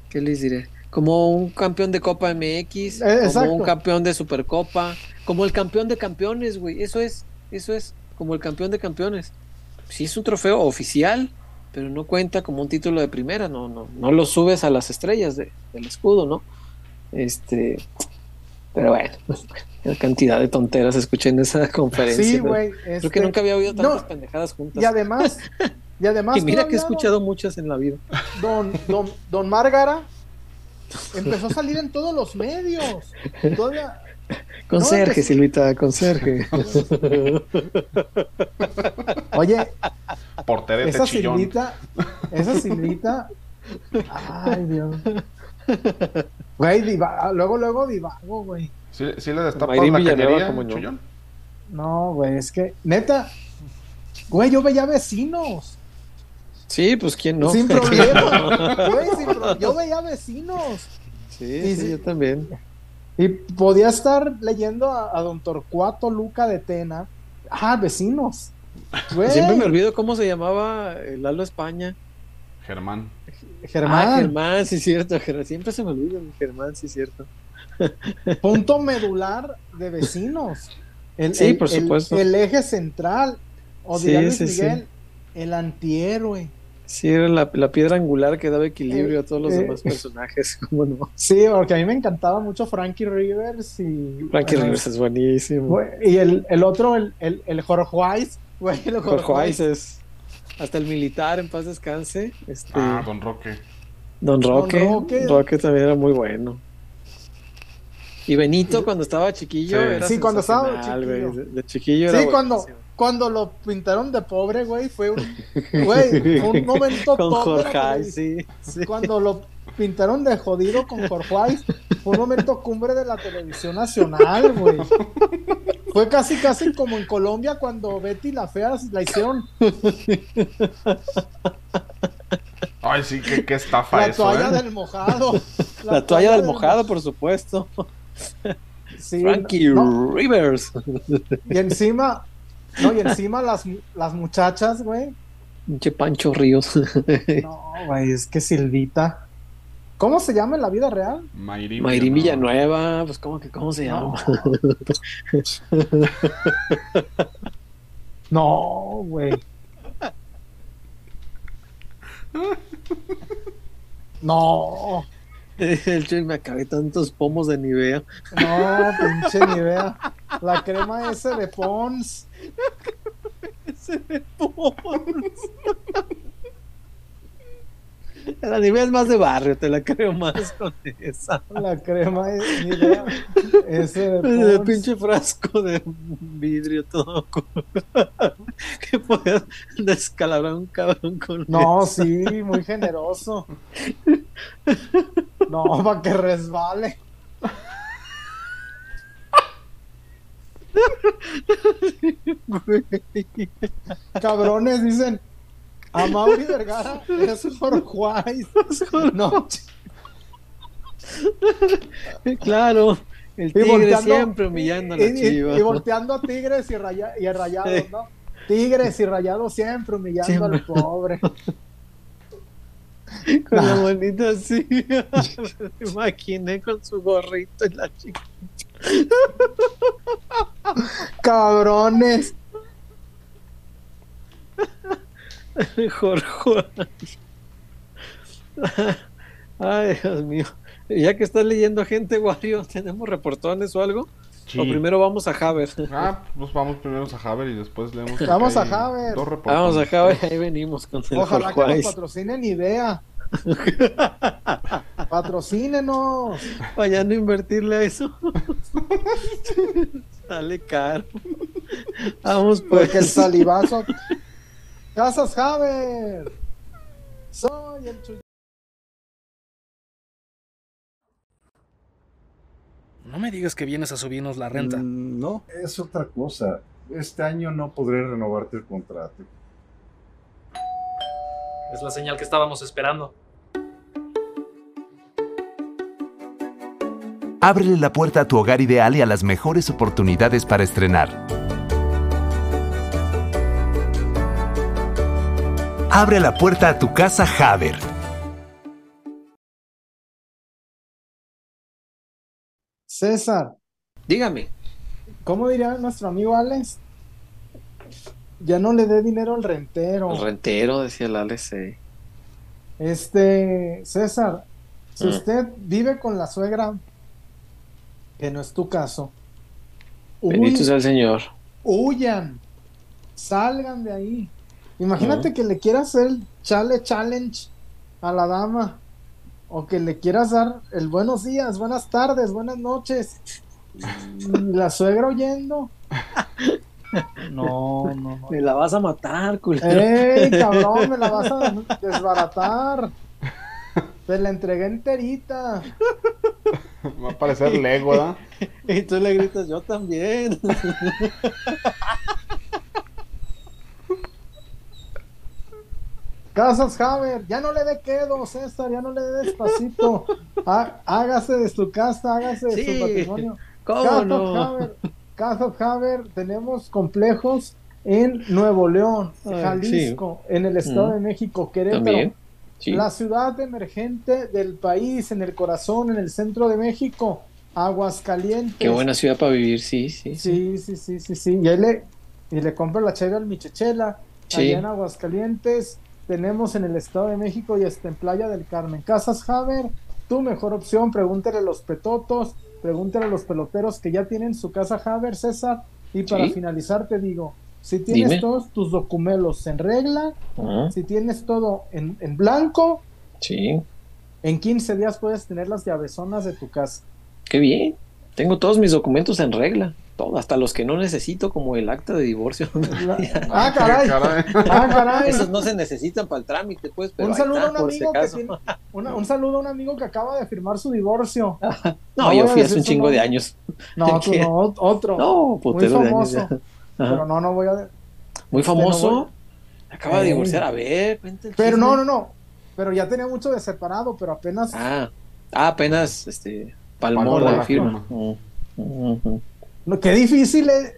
Speaker 2: ¿qué les diré? Como un campeón de Copa MX, como
Speaker 1: Eh, exacto.
Speaker 2: un campeón de Supercopa, como el campeón de campeones, güey. Eso es, eso es, como el campeón de campeones. Sí es un trofeo oficial, pero no cuenta como un título de primera, no, no, no lo subes a las estrellas de- del escudo, ¿no? Este, pero bueno, <laughs> la cantidad de tonteras escuché en esa <laughs> conferencia.
Speaker 1: Sí,
Speaker 2: ¿no?
Speaker 1: güey.
Speaker 2: Creo
Speaker 1: este,
Speaker 2: que nunca había oído tantas
Speaker 1: no,
Speaker 2: pendejadas juntas.
Speaker 1: Y además, y además <laughs>
Speaker 2: Y mira que he escuchado muchas en la vida.
Speaker 1: Don, don, don Márgara empezó a salir en todos los medios. Todavía,
Speaker 2: Conserje,
Speaker 1: pues-
Speaker 2: Silvita, conserje.
Speaker 1: oye,
Speaker 3: Portero de
Speaker 1: esa
Speaker 3: chillón.
Speaker 1: silvita, esa silvita, ay Dios. Güey, diva- luego, luego divago, güey.
Speaker 3: ¿Sí, sí le destapas la cañería,
Speaker 2: ¿cómo no?
Speaker 3: Chullón?
Speaker 1: No, güey, es que, neta, güey, yo veía vecinos.
Speaker 2: Sí, pues quién no.
Speaker 1: Sin <laughs> problema. Güey, sin pro- yo veía vecinos.
Speaker 2: Sí,
Speaker 1: Sí,
Speaker 2: sí,
Speaker 1: sí.
Speaker 2: yo también.
Speaker 1: Y podía estar leyendo a, a don Torcuato Luca de Tena. Ah, vecinos. Güey,
Speaker 2: Siempre me olvido cómo se llamaba el Lalo España.
Speaker 3: Germán.
Speaker 1: Germán,
Speaker 2: Ah, Germán, sí, cierto. Germán. Siempre se me olvida mi Germán, sí, cierto. <laughs>
Speaker 1: punto medular de vecinos. El,
Speaker 2: Sí,
Speaker 1: el-
Speaker 2: por supuesto.
Speaker 1: El, eje central. O
Speaker 2: Sí,
Speaker 1: diría Luis
Speaker 2: sí, sí.
Speaker 1: Miguel, el antihéroe.
Speaker 2: Sí, era la, la piedra angular que daba equilibrio
Speaker 1: Eh,
Speaker 2: a todos los
Speaker 1: eh.
Speaker 2: demás personajes. <laughs> ¿Cómo no?
Speaker 1: Sí, porque a mí me encantaba mucho Frankie Rivers y.
Speaker 2: Frankie Rivers es buenísimo.
Speaker 1: Y el, el otro, el, el, el Jorge Weiss, güey, el Jorge
Speaker 2: Jorge
Speaker 1: Weiss.
Speaker 2: Weiss es hasta el militar en paz descanse. Este,
Speaker 3: Ah, Don Roque.
Speaker 2: Don Roque.
Speaker 1: Don
Speaker 2: Roque.
Speaker 1: Roque.
Speaker 2: también era muy bueno. Y Benito cuando estaba chiquillo
Speaker 3: Sí.
Speaker 2: era
Speaker 1: Sí, cuando estaba chiquillo.
Speaker 2: güey. De, de chiquillo era
Speaker 1: Sí, cuando,
Speaker 2: buenísimo.
Speaker 1: cuando lo pintaron de pobre, güey, fue un, güey, fue un momento <laughs>
Speaker 2: Con
Speaker 1: top
Speaker 2: Jorge, sí, sí.
Speaker 1: Cuando lo pintaron de jodido con Jorge Weiss, fue un momento cumbre de la televisión nacional, güey. Fue casi, casi como en Colombia cuando Betty la Fea la hicieron
Speaker 3: Ay, sí, qué, qué estafa
Speaker 1: la
Speaker 3: eso,
Speaker 1: toalla
Speaker 3: ¿eh?
Speaker 1: del mojado.
Speaker 2: La, toalla del mojado, por supuesto.
Speaker 1: Sí,
Speaker 2: Frankie
Speaker 1: no,
Speaker 2: Rivers.
Speaker 1: y encima, no, y encima las, las muchachas, güey.
Speaker 2: Pinche Pancho Ríos.
Speaker 1: No, güey, es que Silvita. ¿Cómo se llama en la vida real?
Speaker 3: Mayrín,
Speaker 2: Mayrín
Speaker 3: Villanueva.
Speaker 2: Villanueva, pues cómo que cómo se
Speaker 1: No.
Speaker 2: llama. <laughs>
Speaker 1: No, güey. <laughs> No, <laughs>
Speaker 2: El che, me acabé tantos pomos de Nivea.
Speaker 1: no, pinche ni vea. La crema ese de Pons.
Speaker 2: La Nivea es más de barrio, te la creo más con esa.
Speaker 1: La crema es vea. <laughs> Ese de
Speaker 2: El pinche frasco de vidrio todo <laughs> que puedes descalabrar un cabrón con
Speaker 1: No, sí, muy generoso. <laughs> No, para que resbale. Cabrones, dicen. A Mauri Vergara es Jorge No,
Speaker 2: Claro, el
Speaker 1: Y
Speaker 2: tigre
Speaker 1: volteando-
Speaker 2: siempre humillando a la
Speaker 1: y, y- volteando a Tigres y, raya- y a Rayados. ¿no? Tigres y Rayados siempre humillando
Speaker 2: Siempre.
Speaker 1: al pobre. <laughs>
Speaker 2: Con la manita así. <laughs> Me imaginé con su gorrito y la chica.
Speaker 1: Cabrones. <laughs>
Speaker 2: Jorge. Ay, Dios mío. Ya que estás leyendo gente, Wario, ¿tenemos reportones o algo?
Speaker 3: Sí.
Speaker 2: O primero vamos a Haber.
Speaker 3: Ah, pues vamos primero a Javer y después leemos.
Speaker 1: Vamos a Javer.
Speaker 3: Dos.
Speaker 2: Vamos a Haber, ahí venimos con el
Speaker 1: Ojalá que
Speaker 2: Jorge.
Speaker 1: nos patrocinen idea. <laughs> Patrocínenos.
Speaker 2: Vaya a no invertirle a eso. <laughs> Sale caro. Vamos pues.
Speaker 1: Porque el salivazo. Casas Haber. Soy el Chuy-
Speaker 4: No me digas que vienes a subirnos la renta.
Speaker 5: Mm, No, es otra cosa. Este año no podré renovarte el contrato.
Speaker 6: Es la señal que estábamos esperando.
Speaker 7: Ábrele la puerta a tu hogar ideal y a las mejores oportunidades para estrenar. Abre la puerta a tu casa Haber.
Speaker 1: César,
Speaker 2: Dígame.
Speaker 1: ¿cómo diría nuestro amigo Alex? Ya no le dé dinero al rentero.
Speaker 2: El rentero, decía el Alex. eh.
Speaker 1: Este, César, si
Speaker 2: Mm.
Speaker 1: usted vive con la suegra, que no es tu caso,
Speaker 2: Bendito sea el Señor.
Speaker 1: huyan, salgan de ahí. Imagínate que le quieras hacer el chale challenge a la dama, o que le quieras dar el buenos días, buenas tardes, buenas noches. La suegra oyendo. <laughs> No, no, no.
Speaker 2: Me la vas a matar, culero.
Speaker 1: ¡Ey, <laughs> cabrón! Me la vas a desbaratar. Te la entregué enterita. <laughs>
Speaker 3: Va a parecer Lego, ¿verdad?
Speaker 2: Y tú le gritas, yo también.
Speaker 1: Casas Haber, ya no le dé quedo, César, ya no le dé despacito. Há- hágase de su casa, hágase de
Speaker 2: Sí,
Speaker 1: su patrimonio.
Speaker 2: ¿Cómo
Speaker 1: Casas
Speaker 2: no?
Speaker 1: Haber, Casas Haber, tenemos complejos en Nuevo León,
Speaker 2: Ay,
Speaker 1: Jalisco, en el Estado
Speaker 2: Mm.
Speaker 1: de México, Querétaro.
Speaker 2: Sí.
Speaker 1: La ciudad emergente del país, en el corazón, en el centro de México, Aguascalientes.
Speaker 2: Qué buena ciudad para vivir, sí, sí.
Speaker 1: Sí, sí, sí, sí, sí. Y ahí le, y le compro la chela al Michechela.
Speaker 2: Sí.
Speaker 1: Allá en Aguascalientes tenemos en el Estado de México y hasta en Playa del Carmen. Casas Haber, tu mejor opción. Pregúntale a los petotos, pregúntale a los peloteros que ya tienen su casa Haber, César. Y para
Speaker 2: Sí.
Speaker 1: finalizar te digo, si tienes
Speaker 2: Dime.
Speaker 1: todos tus documentos en regla, si tienes todo en, en blanco,
Speaker 2: sí.
Speaker 1: en 15 días puedes tener las llavezonas de tu casa.
Speaker 2: Qué bien. Tengo todos mis documentos en regla. Todo, hasta los que no necesito, como el acta de divorcio. <laughs>
Speaker 1: La- ah, caray. Ah, caray.
Speaker 2: Esos no se necesitan para el trámite, pues. Pero
Speaker 1: un saludo
Speaker 2: está,
Speaker 1: a un
Speaker 2: si
Speaker 1: amigo que
Speaker 2: acaso.
Speaker 1: tiene, una- un saludo a un amigo que acaba de firmar su divorcio. <laughs>
Speaker 2: No,
Speaker 1: No
Speaker 2: yo fui hace un chingo de años.
Speaker 1: No, <laughs> tú
Speaker 2: ¿Quién?
Speaker 1: no, otro.
Speaker 2: No,
Speaker 1: muy
Speaker 2: putero de años
Speaker 1: famoso.
Speaker 2: Ajá.
Speaker 1: Pero no, no voy a.
Speaker 2: Muy famoso.
Speaker 1: no voy-
Speaker 2: Acaba de divorciar. A ver, cuenta el
Speaker 1: Pero
Speaker 2: chisme.
Speaker 1: no, no, no. Pero ya tenía mucho de separado, pero apenas.
Speaker 2: Ah, ah, apenas, este. Palmó
Speaker 3: Palmó
Speaker 2: la
Speaker 3: la
Speaker 2: firma.
Speaker 3: firma.
Speaker 2: Ujú.
Speaker 1: No, qué difícil es.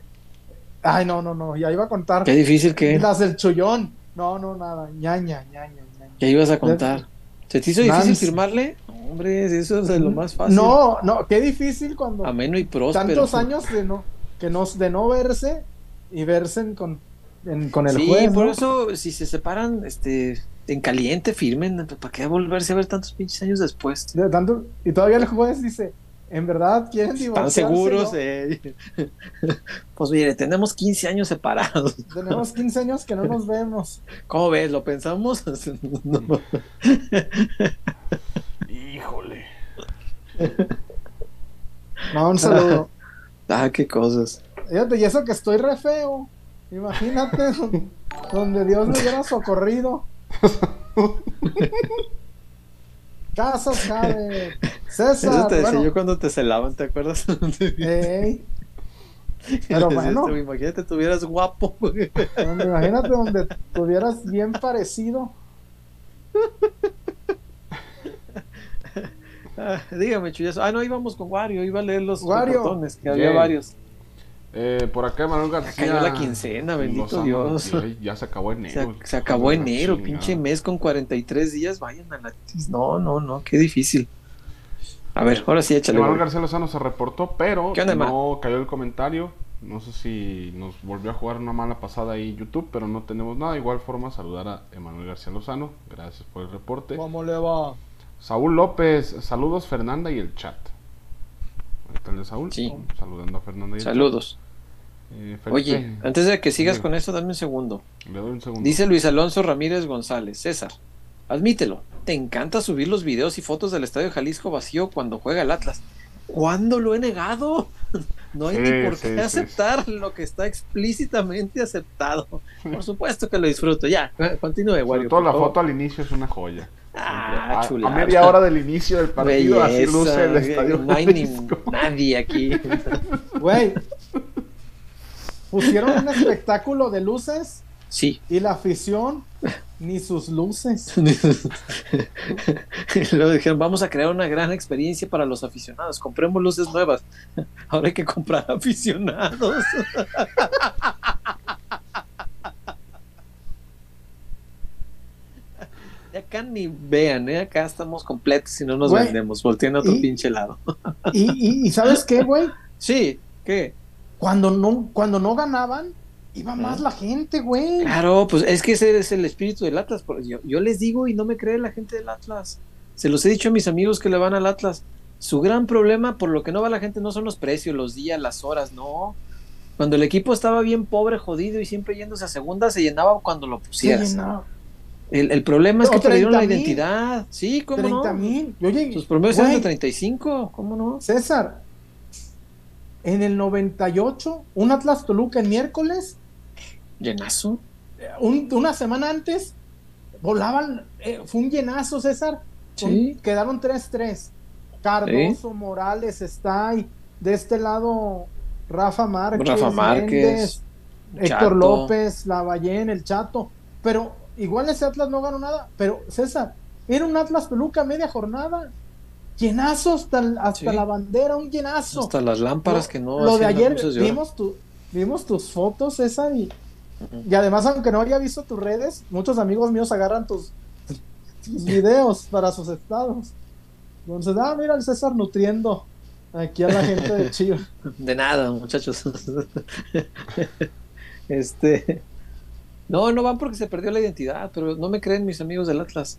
Speaker 1: Ay, no, no, no, ya iba a contar.
Speaker 2: Qué difícil que
Speaker 1: Las del chullón. No, no, nada. ñaña, ñaña, ñaña.
Speaker 2: ya ibas a contar. ¿Se te hizo difícil firmarle? Hombre, eso es de lo más fácil.
Speaker 1: No, no, qué difícil cuando
Speaker 2: Ameno y próspero.
Speaker 1: tantos años de no, que no, de no verse y verse en- con, en- con el
Speaker 2: sí,
Speaker 1: juez.
Speaker 2: por
Speaker 1: ¿no?
Speaker 2: eso, si se separan, este, en caliente, firmen. ¿Para qué volverse a ver tantos pinches años después?
Speaker 1: De tanto, y todavía el juez dice, ¿en verdad quieren
Speaker 2: ¿Están
Speaker 1: divorciarse?
Speaker 2: seguros?
Speaker 1: No,
Speaker 2: Eh? <laughs> Pues mire, tenemos 15 años separados.
Speaker 1: Tenemos 15 años que no nos vemos.
Speaker 2: ¿Cómo ves? ¿Lo pensamos? <laughs> No.
Speaker 3: Híjole.
Speaker 1: No, un saludo. <laughs>
Speaker 2: Ah, qué cosas.
Speaker 1: Fíjate, y eso que estoy re feo. Imagínate donde Dios me hubiera socorrido. <laughs> Casas.
Speaker 2: Eso
Speaker 1: César.
Speaker 2: te decía
Speaker 1: bueno,
Speaker 2: yo cuando te celaban, ¿te acuerdas? <laughs>
Speaker 1: ey, pero <laughs> bueno.
Speaker 2: Imagínate, tuvieras guapo. güey.
Speaker 1: imagínate donde tuvieras bien parecido.
Speaker 2: Ah, dígame, chullazo. Ah, no, íbamos con Wario. Iba a leer los reportones, que había varios.
Speaker 3: Eh, por acá Manuel
Speaker 2: Ya
Speaker 3: García.
Speaker 2: cayó la quincena, bendito
Speaker 3: Lozano,
Speaker 2: Dios.
Speaker 3: ya se acabó enero.
Speaker 2: se acabó enero,
Speaker 3: chingada.
Speaker 2: pinche mes con 43 días. Vayan a la. No, no, no, qué difícil. A ver, ahora sí, échale.
Speaker 3: Manuel. García Lozano se reportó, pero no cayó el comentario. No sé si nos volvió a jugar una mala pasada ahí YouTube, pero no tenemos nada. De igual forma, saludar a Emanuel García Lozano. Gracias por el reporte.
Speaker 1: ¿Cómo le va?
Speaker 3: Saúl López, saludos Fernanda y el chat. Ahorita el de Saúl.
Speaker 2: Sí.
Speaker 3: Saludando a Fernanda y
Speaker 2: Saludos.
Speaker 3: Eh,
Speaker 2: Oye, antes de que sigas con eso, dame un segundo.
Speaker 3: le doy un segundo.
Speaker 2: Dice Luis Alonso Ramírez González, César, admítelo, te encanta subir los videos y fotos del Estadio Jalisco vacío cuando juega el Atlas. ¿Cuándo lo he negado? <laughs> No hay
Speaker 3: Sí,
Speaker 2: ni por qué
Speaker 3: sí.
Speaker 2: aceptar lo que está explícitamente aceptado. Por supuesto que lo disfruto. Ya, continúe,
Speaker 3: Sobre
Speaker 2: Wario.
Speaker 3: todo
Speaker 2: por
Speaker 3: la
Speaker 2: favor.
Speaker 3: foto al inicio es una joya.
Speaker 2: Ah,
Speaker 3: a, media hora del inicio del partido, así luce el estadio.
Speaker 2: No hay ni <laughs> nadie aquí.
Speaker 1: Güey. Pusieron un espectáculo de luces
Speaker 2: Sí.
Speaker 1: y la afición ni sus luces. <laughs> <laughs>
Speaker 2: Luego dijeron, vamos a crear una gran experiencia para los aficionados. Compremos luces nuevas. <laughs> Ahora hay que comprar aficionados. Acá ni vean, ¿eh? acá estamos completos y no nos
Speaker 1: Güey,
Speaker 2: vendemos. Volteen a otro
Speaker 1: y-
Speaker 2: pinche lado.
Speaker 1: Y, y, y ¿sabes qué, güey?
Speaker 2: Sí, ¿qué?
Speaker 1: Cuando no, cuando no ganaban, iba más la gente, güey.
Speaker 2: Claro, pues es que ese es el espíritu del Atlas. Yo, yo les digo y no me cree la gente del Atlas. Se los he dicho a mis amigos que le van al Atlas. Su gran problema por lo que no va la gente no son los precios, los días, las horas, no. Cuando el equipo estaba bien pobre, jodido y siempre yéndose a segunda, se llenaba cuando lo pusieras.
Speaker 1: no,
Speaker 2: El, el problema es que perdieron la
Speaker 1: 30,000.
Speaker 2: identidad. Sí, ¿cómo
Speaker 1: 30
Speaker 2: no?
Speaker 1: mil. Yo llegué-
Speaker 2: Sus promedios eran de
Speaker 1: güey,
Speaker 2: 35, ¿cómo no?
Speaker 1: César, en el 98, un Atlas Toluca el miércoles,
Speaker 2: Llenazo.
Speaker 1: un- una semana antes, volaban, eh, fue un llenazo, César.
Speaker 2: Sí.
Speaker 1: Quedaron 3-3. Cardoso, Morales está ahí. De este lado, Rafa Márquez,
Speaker 2: Rafa Márquez,
Speaker 1: Méndez, Héctor. López, Lavallén, el Chato. Pero igual ese Atlas no ganó nada. Pero César, era un Atlas Toluca media jornada. Llenazo hasta, hasta
Speaker 2: Sí.
Speaker 1: la bandera, un llenazo.
Speaker 2: Hasta las lámparas
Speaker 1: Lo-
Speaker 2: que no.
Speaker 1: Lo de ayer, vimos, tu, vimos tus fotos, César, y, y además, aunque no había visto tus redes, muchos amigos míos agarran tus, tus videos para sus estados. Entonces, ah, mira el César nutriendo aquí a la gente de Chivas. <laughs>
Speaker 2: De nada, muchachos. <laughs> este. No, no van porque se perdió la identidad, pero no me creen mis amigos del Atlas.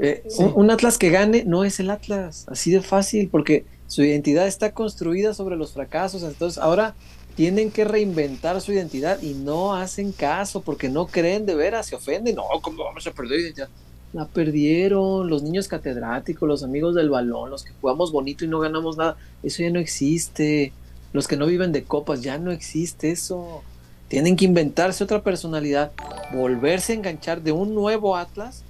Speaker 2: Eh,
Speaker 1: Sí.
Speaker 2: un, un Atlas que gane no es el Atlas, así de fácil, porque su identidad está construida sobre los fracasos. Entonces, ahora tienen que reinventar su identidad y no hacen caso porque no creen de veras, se ofenden. No, ¿cómo vamos a perder identidad? La perdieron los niños catedráticos, los amigos del balón, los que jugamos bonito y no ganamos nada. Eso ya no existe. Los que no viven de copas, ya no existe eso. Tienen que inventarse otra personalidad, volverse a enganchar de un nuevo Atlas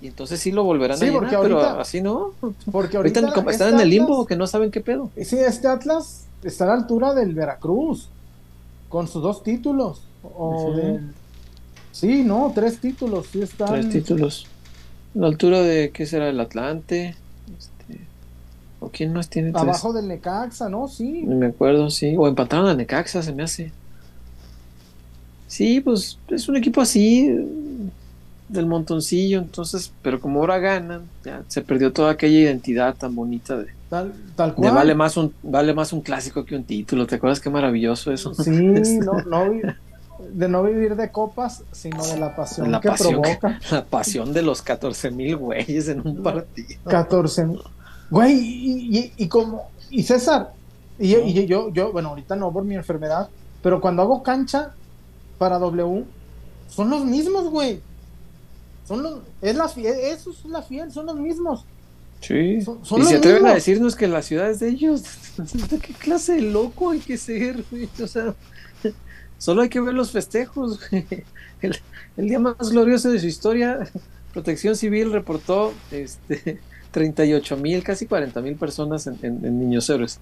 Speaker 2: y entonces sí lo volverán
Speaker 1: Sí,
Speaker 2: a llenar,
Speaker 1: porque
Speaker 2: pero así no.
Speaker 1: Porque
Speaker 2: Ahorita,
Speaker 1: ahorita,
Speaker 2: como
Speaker 1: este
Speaker 2: están en el limbo,
Speaker 1: Atlas-
Speaker 2: que no saben qué pedo.
Speaker 1: Sí, este Atlas está a la altura del Veracruz, con sus dos títulos. O de- Sí, no, tres títulos, sí están.
Speaker 2: Tres títulos. La altura de, ¿qué será? El Atlante. Este, ¿O quién más tiene tres?
Speaker 1: Abajo del Necaxa, ¿no? Sí.
Speaker 2: Me acuerdo, sí. O empataron al Necaxa, se me hace. Sí, pues es un equipo así, del montoncillo, entonces, pero como ahora ganan, ya se perdió toda aquella identidad tan bonita de,
Speaker 1: Tal, tal
Speaker 2: de
Speaker 1: cual.
Speaker 2: vale más un vale más un clásico que un título. ¿Te acuerdas qué maravilloso eso?
Speaker 1: Sí, <laughs> no, no de no vivir de copas, sino de la pasión
Speaker 2: La
Speaker 1: que
Speaker 2: pasión, que-
Speaker 1: provoca. <laughs>
Speaker 2: la pasión de los 14 mil güeyes en un partido.
Speaker 1: 14 mil. Güey, y, y, y como, y César, y, y yo, yo, bueno, ahorita no por mi enfermedad, pero cuando hago cancha para W, son los mismos, güey. Son los, es la fiel, eso es la fiel, son los mismos.
Speaker 2: Sí.
Speaker 1: Son- son
Speaker 2: y se atreven a decirnos que la ciudad es de ellos. ¿De <laughs> qué clase de loco hay que ser? güey? O sea, <laughs> solo hay que ver los festejos. <laughs> güey. El, el día más glorioso de su historia, Protección Civil reportó este, 38 mil, casi 40 mil personas en, en- en Niños Héroes.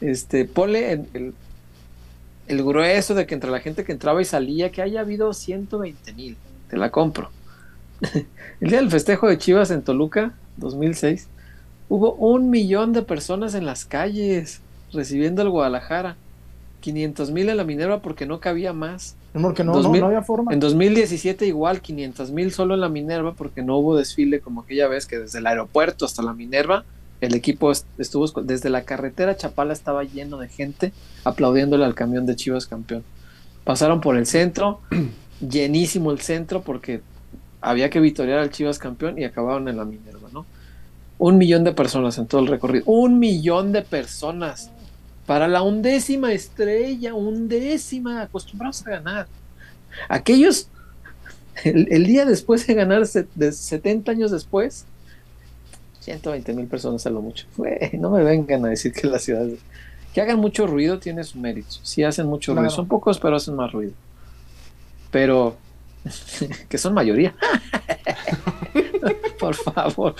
Speaker 2: Este, ponle en el, el grueso de que entre la gente que entraba y salía, que haya habido 120 mil. Te la compro. <laughs> El día del festejo de Chivas en Toluca, 2006, hubo un millón de personas en las calles recibiendo el Guadalajara. 500 mil en la Minerva porque no cabía más.
Speaker 1: Porque no, no,
Speaker 2: 2000
Speaker 1: no había forma.
Speaker 2: En 2017 igual 500 mil solo en la Minerva porque no hubo desfile como aquella vez que desde el aeropuerto hasta la Minerva el equipo est- estuvo desde la carretera Chapala estaba lleno de gente aplaudiéndole al camión de Chivas campeón. Pasaron por el centro, <clears throat> llenísimo el centro porque había que vitorear al Chivas campeón y acabaron en la Minerva, ¿no? Un millón de personas en todo el recorrido. Un millón de personas. Para la undécima estrella, undécima, acostumbrados a ganar. Aquellos, el, el día después de ganar, se- de 70 años después, 120 mil personas a lo mucho. No me vengan a decir que la ciudad, que hagan mucho ruido tiene su mérito. Sí hacen mucho
Speaker 1: Claro.
Speaker 2: ruido, son pocos, pero hacen más ruido. Pero, <laughs> que son mayoría. <laughs> Por favor,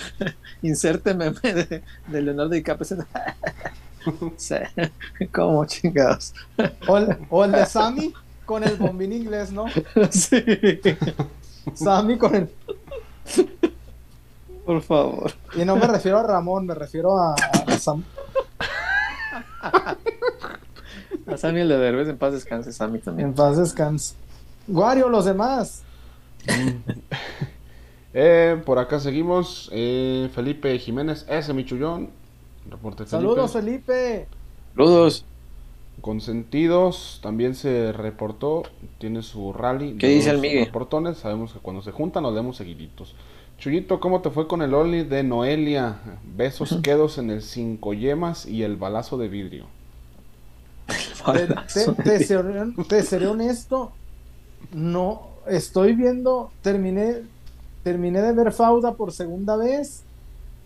Speaker 2: inserte meme de, de Leonardo DiCaprio. <laughs> Como chingados.
Speaker 1: O el, o el de Sammy con el bombín inglés, ¿no?
Speaker 2: Sí,
Speaker 1: Sammy con el.
Speaker 2: por favor.
Speaker 1: Y no me refiero a Ramón, me refiero a, a Sam.
Speaker 2: A Samuel de Derbez en paz descanse, Sammy también.
Speaker 1: En paz descanse. Guario, los demás. <laughs>
Speaker 3: Eh, por acá seguimos. eh, Felipe Jiménez, ese Michullón. Reporte Felipe.
Speaker 1: Saludos, Felipe.
Speaker 2: Saludos.
Speaker 3: Consentidos también se reportó. Tiene su rally.
Speaker 2: ¿Qué dice el Migue?
Speaker 3: Reportones. Sabemos que cuando se juntan nos vemos seguiditos. Chuyito, ¿cómo te fue con el Only de Noelia? Besos quedos en el cinco yemas y el balazo de vidrio.
Speaker 1: Te, te- te seré, te seré honesto. No, estoy viendo, terminé, terminé de ver Fauda por segunda vez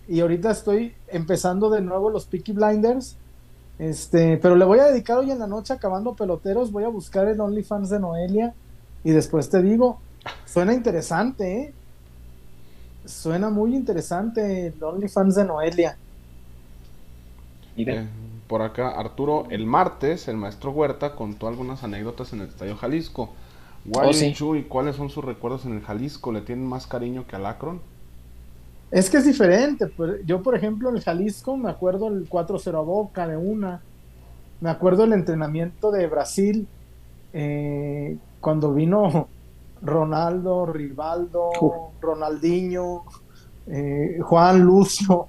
Speaker 1: y ahorita estoy empezando de nuevo los Peaky Blinders. Este, pero le voy a dedicar hoy en la noche acabando peloteros, voy a buscar el OnlyFans de Noelia y después te digo, suena interesante, ¿eh? Suena muy interesante el OnlyFans de Noelia.
Speaker 2: Mira.
Speaker 3: Eh, por acá, Arturo, el martes, el maestro Huerta contó algunas anécdotas en el Estadio Jalisco. Guay
Speaker 2: Oh, sí.
Speaker 3: y Chuy, ¿cuáles son sus recuerdos en el Jalisco? ¿Le tienen más cariño que al Akron?
Speaker 1: Es que es diferente. Yo, por ejemplo, en el Jalisco me acuerdo el 4-0 a Boca de una. Me acuerdo el entrenamiento de Brasil eh, cuando vino Ronaldo, Rivaldo. Ronaldinho, eh, Juan Lucio,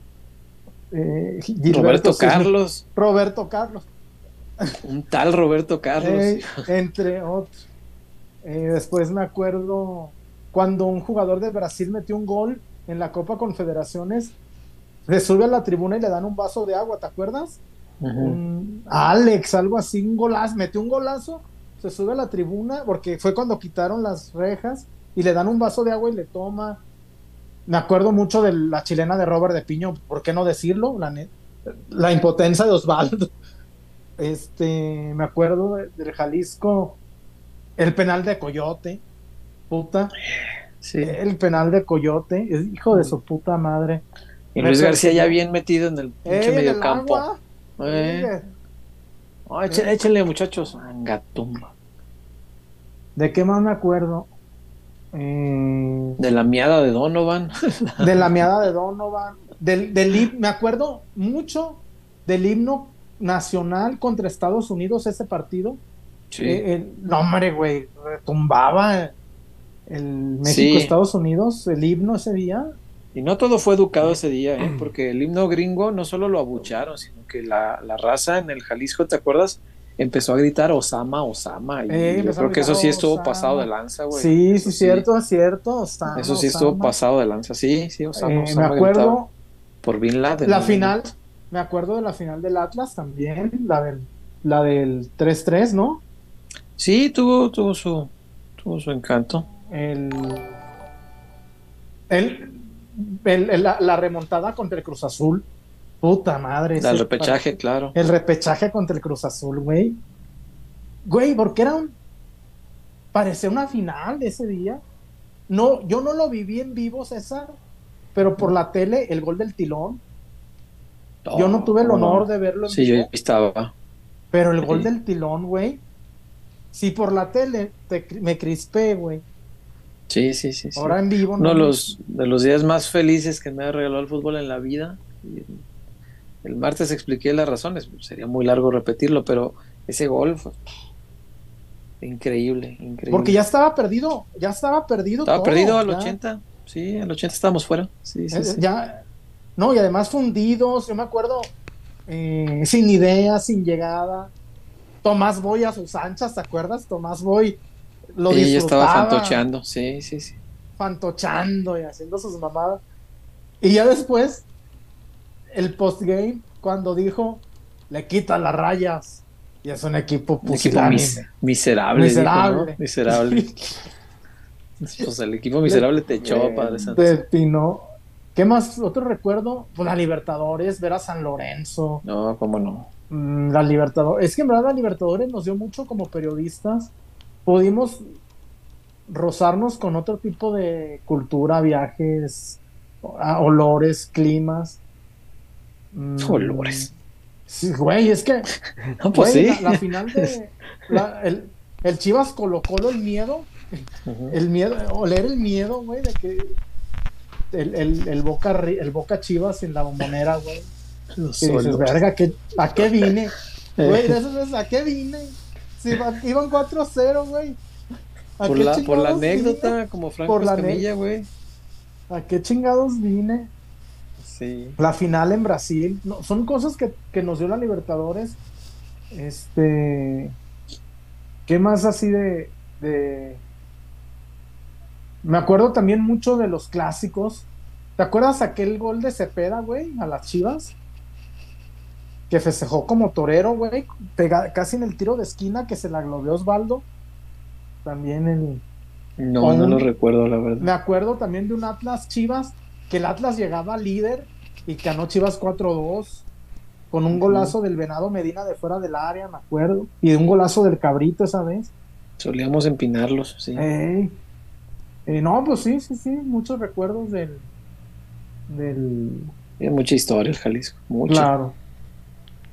Speaker 1: eh, Gilberto
Speaker 2: Roberto Carlos,
Speaker 1: Roberto Carlos,
Speaker 2: un tal Roberto Carlos.
Speaker 1: eh, entre otros. Eh, después me acuerdo cuando un jugador de Brasil metió un gol en la Copa Confederaciones, le sube a la tribuna y le dan un vaso de agua, ¿te acuerdas? Un- Alex, algo así, un golazo, metió un golazo, se sube a la tribuna, porque fue cuando quitaron las rejas, y le dan un vaso de agua y le toma. Me acuerdo mucho de la chilena de Robert de Piño, ¿por qué no decirlo? La, impotencia de Osvaldo. <laughs> Este, me acuerdo de- del Jalisco, el penal de Coyote, puta,
Speaker 2: Sí.
Speaker 1: el penal de Coyote, es hijo de su puta madre.
Speaker 2: Y Luis
Speaker 1: me
Speaker 2: García ya bien metido en el
Speaker 1: ¡Eh,
Speaker 2: pinche
Speaker 1: el
Speaker 2: mediocampo. Eh. Oh, muchachos. Angatumba.
Speaker 1: ¿De qué más me acuerdo? Eh,
Speaker 2: De la miada de Donovan. <laughs>
Speaker 1: de la <laughs> miada de Donovan, del, del me acuerdo mucho del himno nacional contra Estados Unidos ese partido.
Speaker 2: Sí.
Speaker 1: Eh, el- no, hombre, güey, retumbaba el
Speaker 2: Sí.
Speaker 1: México-Estados Unidos, el himno ese día.
Speaker 2: Y no todo fue educado ese día, ¿eh? porque el himno gringo no solo lo abucharon, sino que la, la raza en el Jalisco, ¿te acuerdas? Empezó a gritar Osama, Osama. Y
Speaker 1: Eh,
Speaker 2: yo creo que eso sí estuvo
Speaker 1: Osama.
Speaker 2: pasado de lanza, güey.
Speaker 1: sí,
Speaker 2: Eso
Speaker 1: sí, cierto, es cierto. Osama,
Speaker 2: Eso sí estuvo
Speaker 1: Osama.
Speaker 2: pasado de lanza. Sí, sí, Osama.
Speaker 1: Eh, me
Speaker 2: Osama
Speaker 1: acuerdo
Speaker 2: por Bin Laden.
Speaker 1: la final, me acuerdo de la final del Atlas también, la del, la del 3-3, ¿no?
Speaker 2: Sí, tuvo, tuvo su, tuvo su encanto.
Speaker 1: El, el, la, la remontada contra el Cruz Azul. Puta madre.
Speaker 2: El repechaje, claro.
Speaker 1: El repechaje contra el Cruz Azul, güey. Güey, porque era un. Parecía una final de ese día. No, yo no lo viví en vivo, César, pero por la tele, el gol del tilón. yo no tuve el
Speaker 2: ¿cómo
Speaker 1: honor
Speaker 2: no?
Speaker 1: de verlo en
Speaker 2: Sí, yo estaba.
Speaker 1: pero el gol del tilón, güey. Si por la tele te me crispé, güey.
Speaker 2: Sí, sí, sí. sí.
Speaker 1: Ahora en vivo
Speaker 2: Uno de
Speaker 1: no.
Speaker 2: los, de los días más felices que me ha regalado el fútbol en la vida. El, martes expliqué las razones, sería muy largo repetirlo, pero ese gol fue increíble, increíble.
Speaker 1: Porque ya estaba perdido, ya estaba perdido
Speaker 2: estaba
Speaker 1: todo,
Speaker 2: perdido al
Speaker 1: ya.
Speaker 2: 80, sí, al 80 estábamos fuera. Sí, sí,
Speaker 1: Eh,
Speaker 2: sí.
Speaker 1: Ya, no, y además fundidos, yo me acuerdo, eh, sin idea, sin llegada. Tomás Boy a sus anchas, ¿te acuerdas? Tomás Boy lo
Speaker 2: Sí, yo estaba
Speaker 1: disfrutaba,
Speaker 2: fantocheando, sí, sí, sí.
Speaker 1: fantochando y haciendo sus mamadas. Y ya después, el postgame, cuando dijo, le quita las rayas. Y es un equipo
Speaker 2: Un equipo mis- miserable. dijo,
Speaker 1: Miserable.
Speaker 2: ¿no? Miserable. <laughs> Pues el equipo miserable te echó,
Speaker 1: Eh,
Speaker 2: Padre Santo.
Speaker 1: de Pino. ¿Qué más? Otro recuerdo, pues la Libertadores, ver a San Lorenzo.
Speaker 2: No, cómo no.
Speaker 1: Mm, La Libertadores. Es que en verdad la Libertadores nos dio mucho como periodistas. Pudimos rozarnos con otro tipo de cultura, viajes, olores, climas. Mm,
Speaker 2: Olores.
Speaker 1: Sí, güey, es que <laughs>
Speaker 2: No, pues
Speaker 1: güey,
Speaker 2: sí.
Speaker 1: la, la final de la- el, el Chivas Colo Colo, el miedo, el miedo, oler el miedo, güey, de que el, el, el Boca el Boca Chivas en la bombonera, güey.
Speaker 2: Los
Speaker 1: Y dices, verga, ¿qué- ¿a qué vine? <laughs> Güey, de esas veces, ¿a qué vine? Si iban 4-0, güey. ¿A
Speaker 2: Por la, por la
Speaker 1: chingados vine?
Speaker 2: anécdota, como Franco
Speaker 1: Por la
Speaker 2: Escamilla, güey.
Speaker 1: ¿A qué chingados vine?
Speaker 2: Sí.
Speaker 1: La final en Brasil. No, son cosas que, que nos dio la Libertadores. Este. ¿Qué más así de, de- Me acuerdo también mucho de los clásicos. ¿Te acuerdas aquel gol de Cepeda, güey? A las Chivas. Que festejó como torero, güey. Casi en el tiro de esquina que se la globeó Osvaldo. También el.
Speaker 2: No, no lo recuerdo, la verdad.
Speaker 1: Me acuerdo también de un Atlas Chivas, que el Atlas llegaba líder y ganó Chivas 4-2, con un golazo del Venado Medina de fuera del área, me acuerdo, y de un golazo del Cabrito esa vez.
Speaker 2: Solíamos empinarlos, sí.
Speaker 1: Eh, no, pues sí, sí, sí, muchos recuerdos del. del.
Speaker 2: Tiene mucha historia el Jalisco. Mucha.
Speaker 1: Claro.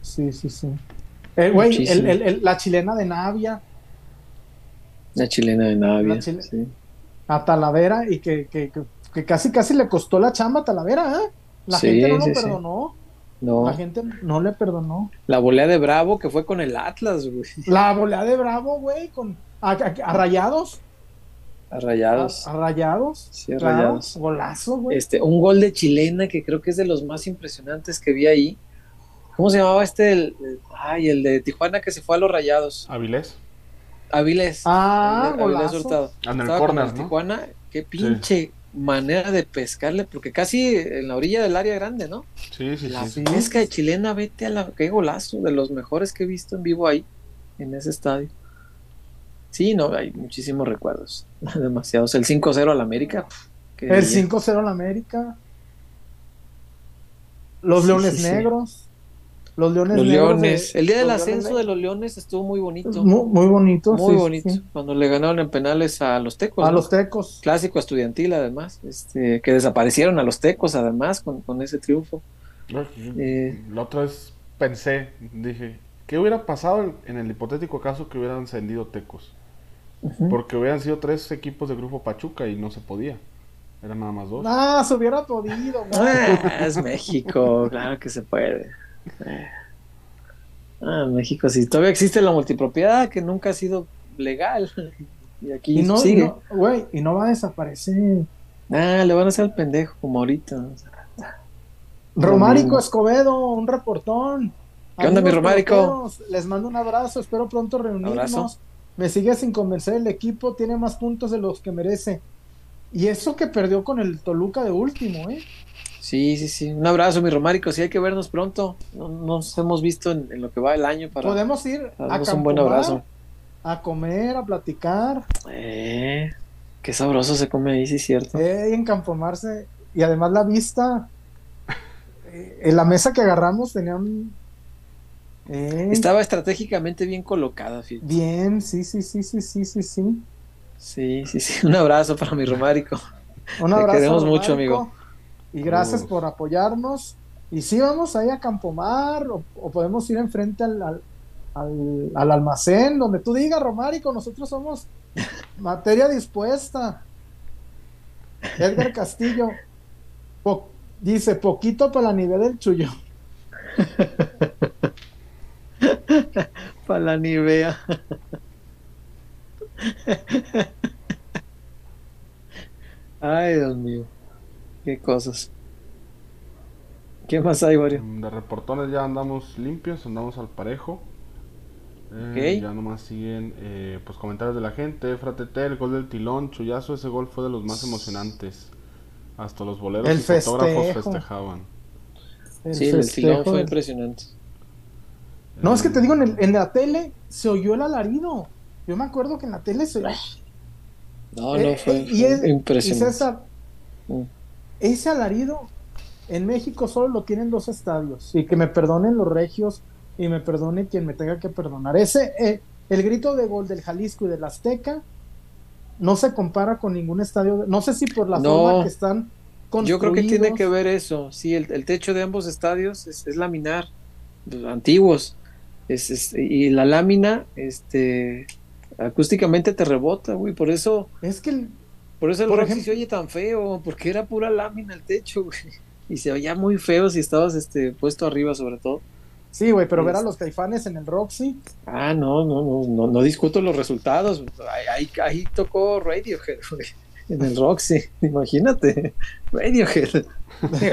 Speaker 1: Sí, sí, sí. Eh, Güey, el- el- el- la chilena de Navia,
Speaker 2: La chilena de Navia.
Speaker 1: Chile-
Speaker 2: sí.
Speaker 1: a Talavera, y que, que, que- que casi, casi le costó la chamba a Talavera, ¿eh? La
Speaker 2: Sí,
Speaker 1: gente no lo
Speaker 2: sí, sí.
Speaker 1: perdonó.
Speaker 2: No,
Speaker 1: La gente no le perdonó.
Speaker 2: la volea de Bravo que fue con el Atlas, güey.
Speaker 1: La volea de Bravo, güey, con a, a- a rayados.
Speaker 2: A
Speaker 1: A,
Speaker 2: Rayados.
Speaker 1: a rayados.
Speaker 2: Sí, a
Speaker 1: claro,
Speaker 2: Rayados.
Speaker 1: Golazo, güey.
Speaker 2: Este, un gol de chilena que creo que es de los más impresionantes que vi ahí. ¿Cómo se llamaba este? El, el- ay, el de Tijuana que se fue a los Rayados.
Speaker 3: Avilés.
Speaker 2: Avilés.
Speaker 1: Ah,
Speaker 2: Avilés
Speaker 1: golazo.
Speaker 2: Hurtado.
Speaker 3: En el
Speaker 2: Estaba con
Speaker 3: corner,
Speaker 2: el
Speaker 3: ¿no?
Speaker 2: Tijuana, qué pinche manera de pescarle, porque casi en la orilla del área grande, ¿no?
Speaker 3: Sí, sí,
Speaker 2: La
Speaker 3: sí.
Speaker 2: pesca de chilena, vete a la. Qué golazo, de los mejores que he visto en vivo ahí, en ese estadio. Sí, no, hay muchísimos recuerdos. <laughs> Demasiados. El 5-0 al América.
Speaker 1: El
Speaker 2: día.
Speaker 1: 5-0 en América. Los
Speaker 2: Sí,
Speaker 1: Leones
Speaker 2: sí, sí.
Speaker 1: Negros. Los Leones
Speaker 2: Los. Leones.
Speaker 1: de-
Speaker 2: el día del ascenso de los Leones estuvo muy bonito.
Speaker 1: Muy, muy bonito.
Speaker 2: Muy
Speaker 1: sí,
Speaker 2: bonito.
Speaker 1: sí.
Speaker 2: Cuando le ganaron en penales a los Tecos.
Speaker 1: A
Speaker 2: ¿no?
Speaker 1: los Tecos.
Speaker 2: Clásico estudiantil, además. Este, que desaparecieron a los Tecos, además, con, con ese triunfo. Eh.
Speaker 3: La otra vez pensé, dije, ¿qué hubiera pasado en el hipotético caso que hubieran ascendido Tecos? Porque hubieran sido tres equipos de Grupo Pachuca y no se podía. Eran nada más dos.
Speaker 1: Ah, se hubiera podido. man.
Speaker 2: Ah, es México, claro que se puede. Ah, México, sí, todavía existe la multipropiedad que nunca ha sido legal. <laughs> Y aquí
Speaker 1: Y no, y
Speaker 2: sigue.
Speaker 1: no, güey, y no va a desaparecer.
Speaker 2: Ah, le van a hacer al pendejo como ahorita.
Speaker 1: Romárico. Escobedo, un reportón.
Speaker 2: ¿Qué onda, mi Romárico?
Speaker 1: Les mando un abrazo, espero pronto reunirnos.
Speaker 2: Abrazo.
Speaker 1: Me sigue sin convencer el equipo, tiene más puntos de los que merece. Y eso que perdió con el Toluca de último, ¿eh?
Speaker 2: Sí, sí, sí. Un abrazo, mi Romárico. Sí, hay que vernos pronto. No nos hemos visto en, en lo que va el año para
Speaker 1: Podemos ir a
Speaker 2: un buen abrazo.
Speaker 1: a comer, a platicar,
Speaker 2: Eh, qué sabroso se come ahí, sí, es cierto.
Speaker 1: eh, en Campomarse. Y además la vista, eh, en la mesa que agarramos tenía un... eh,
Speaker 2: Estaba estratégicamente bien colocada, fíjate.
Speaker 1: Bien, sí, sí, sí, sí, sí, sí, sí.
Speaker 2: Sí, sí, sí. <laughs> Un abrazo para mi Romárico.
Speaker 1: Un
Speaker 2: Te
Speaker 1: abrazo.
Speaker 2: queremos mucho, amigo.
Speaker 1: Y gracias por apoyarnos. Y sí, vamos ahí a Campomar o, o podemos ir enfrente al, al, al- al almacén, donde tú digas, Romárico, nosotros somos materia dispuesta. Edgar Castillo po- dice, poquito para la nivel del chullo. <laughs>
Speaker 2: Para la Nivea. <laughs> Ay, Dios mío. Qué cosas. ¿Qué más hay, Wario?
Speaker 3: De reportones ya andamos limpios, andamos al parejo. Eh,
Speaker 2: Ok.
Speaker 3: Ya nomás siguen eh, pues comentarios de la gente. Fratete, el gol del tilón, chullazo, ese gol fue de los más emocionantes. Hasta los boleros
Speaker 1: El
Speaker 3: y fotógrafos festejaban.
Speaker 1: El
Speaker 2: Sí, el tilón fue impresionante.
Speaker 1: No, es que te
Speaker 3: Eh,
Speaker 1: digo, en, el- en la tele se oyó el alarido. Yo me acuerdo que en la tele se...
Speaker 2: No, no,
Speaker 1: Eh,
Speaker 2: fue,
Speaker 1: y es-
Speaker 2: fue impresionante.
Speaker 1: Y César,
Speaker 2: Mm.
Speaker 1: Ese alarido en México solo lo tienen dos estadios. Y que me perdonen los regios y me perdone quien me tenga que perdonar. Ese, eh, el grito de gol del Jalisco y del Azteca no se compara con ningún estadio. No sé si por la
Speaker 2: No.
Speaker 1: forma que están
Speaker 2: Yo creo que tiene que ver eso. Sí, el, el techo de ambos estadios es, es laminar, antiguos. Es, es- y la lámina, este, acústicamente te rebota, güey. Por eso,
Speaker 1: Es que el-
Speaker 2: por eso el
Speaker 1: Por ejemplo-
Speaker 2: se oye tan feo, porque era pura lámina el techo, güey. Y se oía muy feo si estabas este, puesto arriba, sobre todo.
Speaker 1: sí, güey, pero ver a los caifanes en el Roxy.
Speaker 2: Ah, no, no, no, no, no discuto los resultados. Ahí, ahí, tocó Radiohead, güey, en el Roxy. <laughs> Imagínate, Radiohead.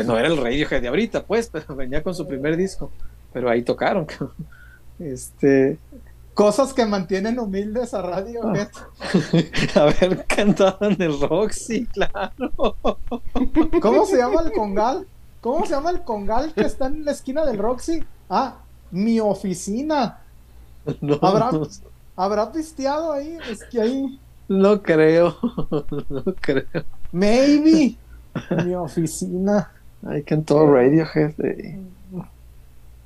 Speaker 2: No era el Radiohead de ahorita, pues, pero venía con su primer disco. Pero ahí tocaron, cabrón. Este,
Speaker 1: Cosas que mantienen humildes a Radio
Speaker 2: Ah. haber <laughs> cantado en el Roxy, claro.
Speaker 1: ¿Cómo se llama el congal? ¿Cómo se llama el congal que está en la esquina del Roxy? Ah, mi oficina.
Speaker 2: No,
Speaker 1: Habrá-
Speaker 2: no,
Speaker 1: ¿Habrá pisteado ahí? Es que ahí.
Speaker 2: no creo, no creo.
Speaker 1: Maybe. Mi oficina.
Speaker 2: Ahí cantó Radiohead. eh.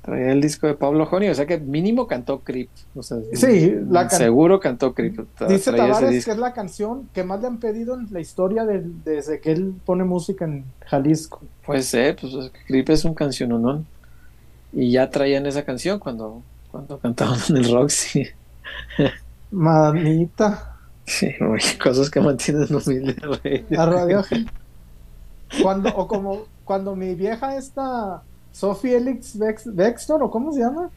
Speaker 2: Traía el disco de Pablo Joni, o sea que mínimo cantó Creep. O sea,
Speaker 1: Sí, la can-
Speaker 2: seguro cantó Creep.
Speaker 1: Dice Tavares que es la canción que más le han pedido en la historia desde que él pone música en Jalisco.
Speaker 2: Puede ser, pues Creep es un canciononón. Y ya traían esa canción cuando, cuando cantaban en el Roxy. <laughs>
Speaker 1: Manita.
Speaker 2: Sí, güey, cosas que mantienen humilde Radio.
Speaker 1: A Radio Cuando, o como cuando mi vieja esta Sophie Elix Bex- Bextor, o cómo se llama,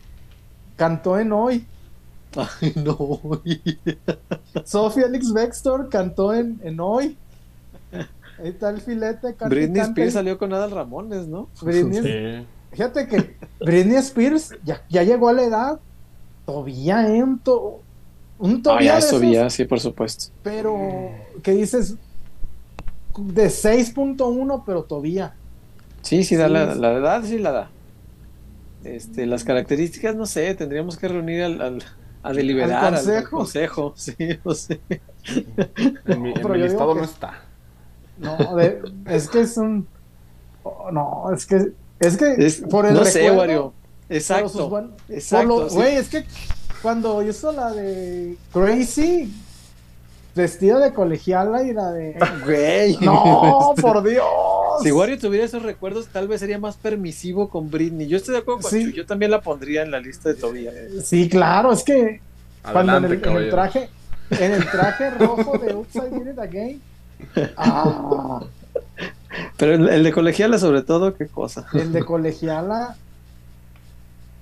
Speaker 1: cantó en hoy.
Speaker 2: Ay, no.
Speaker 1: Sophie Elix Bextor cantó en, en hoy. Ahí está el filete. canta
Speaker 2: Britney
Speaker 1: canta
Speaker 2: Spears
Speaker 1: y-
Speaker 2: salió con Adal Ramones, ¿no?
Speaker 1: Britney-
Speaker 3: Sí.
Speaker 1: Fíjate que Britney Spears ya, ya llegó a la edad. Todavía, ¿eh? Un, to- un
Speaker 2: Ah,
Speaker 1: todavía
Speaker 2: ya,
Speaker 1: esos,
Speaker 2: ya, sí, por supuesto.
Speaker 1: pero que dices de 6.1, pero todavía.
Speaker 2: Sí, sí, da
Speaker 1: Sí,
Speaker 2: la, la edad, sí la da. Este, las características, no sé, tendríamos que reunir al, al- a deliberar al, al
Speaker 1: consejo.
Speaker 2: consejo, <laughs> sí, o sea.
Speaker 3: En mi, en
Speaker 1: pero
Speaker 3: mi listado
Speaker 1: que-
Speaker 3: no está.
Speaker 1: No, de- es que es un. oh, no, es que. Es que
Speaker 2: Es-
Speaker 1: por el
Speaker 2: no sé, Wario. Exacto.
Speaker 1: buen-
Speaker 2: exacto, sí.
Speaker 1: Güey, es que cuando hizo la de Crazy, vestida de colegiala y la de. <laughs>
Speaker 2: Güey.
Speaker 1: ¡No, por Dios!
Speaker 2: Si Wario tuviera esos recuerdos, tal vez sería más permisivo con Britney. Yo estoy de acuerdo con
Speaker 1: Sí.
Speaker 2: Chu, Yo también la pondría en la lista de Tobía.
Speaker 1: Sí, claro, es que cuando en el, en el
Speaker 3: caballero.
Speaker 1: traje, en el traje rojo de Upside It Again. Ah,
Speaker 2: Pero el, el de colegiala, sobre todo, qué cosa.
Speaker 1: el de colegiala.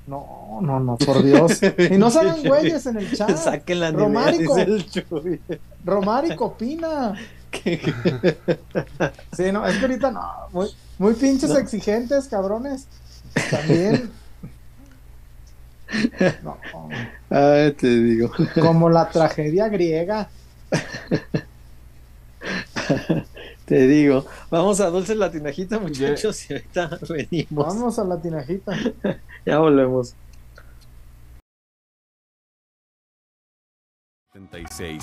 Speaker 1: No, no, no, por Dios. Y no hagan <laughs> güeyes en el chat.
Speaker 2: Saquen la Chuy.
Speaker 1: Romárico opina. <laughs> Sí, no, es que ahorita no, muy, muy pinches exigentes, cabrones. También. <laughs> No,
Speaker 2: Ay, te digo.
Speaker 1: como la tragedia griega. <laughs>
Speaker 2: Te digo. Vamos a Dulce Latinajita, muchachos, y ahorita venimos.
Speaker 1: Vamos a la tinajita.
Speaker 2: Ya volvemos.
Speaker 8: 76.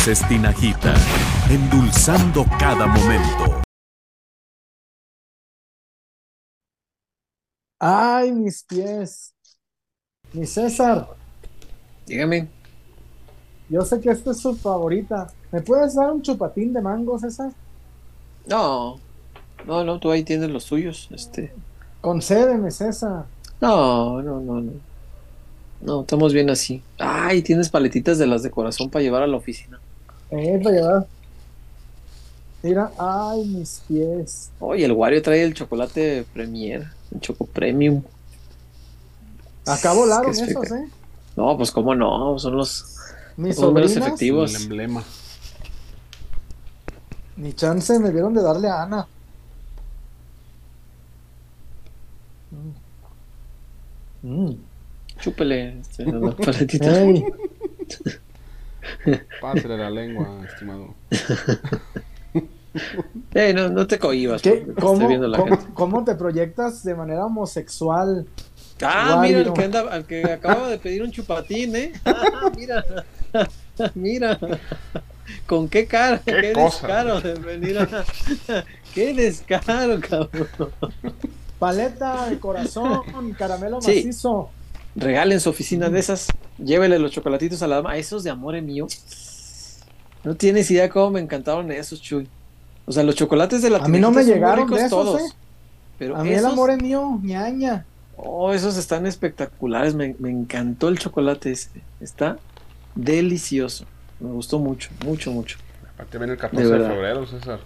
Speaker 8: Dulces Tinajita, endulzando cada momento.
Speaker 1: Ay, mis pies. Mi César,
Speaker 2: Dígame.
Speaker 1: yo sé que esta es su favorita. ¿Me puedes dar un chupatín de mango, César?
Speaker 2: No. No, no, tú ahí tienes los tuyos. Este.
Speaker 1: Concédeme, César.
Speaker 2: No, no, no, no. No, estamos bien así. Ay, tienes paletitas de las de corazón para llevar a la oficina.
Speaker 1: Llevar. Mira, ay, mis pies.
Speaker 2: Oye, el Wario trae el chocolate Premier, el Choco Premium.
Speaker 1: Acá volaron esos. ¿eh?
Speaker 2: No, pues cómo no, son los
Speaker 1: Mis
Speaker 2: son efectivos.
Speaker 3: El emblema.
Speaker 1: ni chance me dieron de darle a Ana. Mm. Mm.
Speaker 2: Chúpele este, la <laughs> paletita.
Speaker 1: Ey, <laughs>
Speaker 3: Pásale la lengua, estimado. <laughs>
Speaker 2: Ey, no, no te cohibas.
Speaker 1: ¿qué-
Speaker 2: porque te
Speaker 1: cómo,
Speaker 2: esté viendo la
Speaker 1: cómo-
Speaker 2: gente.
Speaker 1: cómo te proyectas de manera homosexual?
Speaker 2: Ah, mira, el que, anda, el que acababa de pedir un chupatín, ¿eh? <laughs> Ah, mira, <laughs> mira. ¿Con qué cara?
Speaker 3: ¿Qué
Speaker 2: Qué,
Speaker 3: cosa?
Speaker 2: descaro de venir a... Qué descaro, cabrón.
Speaker 1: Paleta de corazón, caramelo
Speaker 2: Sí.
Speaker 1: macizo.
Speaker 2: Regalen su oficina de esas. Llévele los chocolatitos a la dama. A esos de amor mío. No tienes idea cómo me encantaron esos, Chuy. O sea, los chocolates de la
Speaker 1: A mí no me llegaron de esos,
Speaker 2: todos.
Speaker 1: ¿eh?
Speaker 2: Pero
Speaker 1: A mí el amor es mío, ñaña.
Speaker 2: oh, esos están espectaculares. Me, me encantó el chocolate este. Está delicioso. Me gustó mucho, mucho, mucho.
Speaker 3: Aparte viene el 14
Speaker 2: De
Speaker 3: de,
Speaker 2: verdad.
Speaker 3: febrero, César.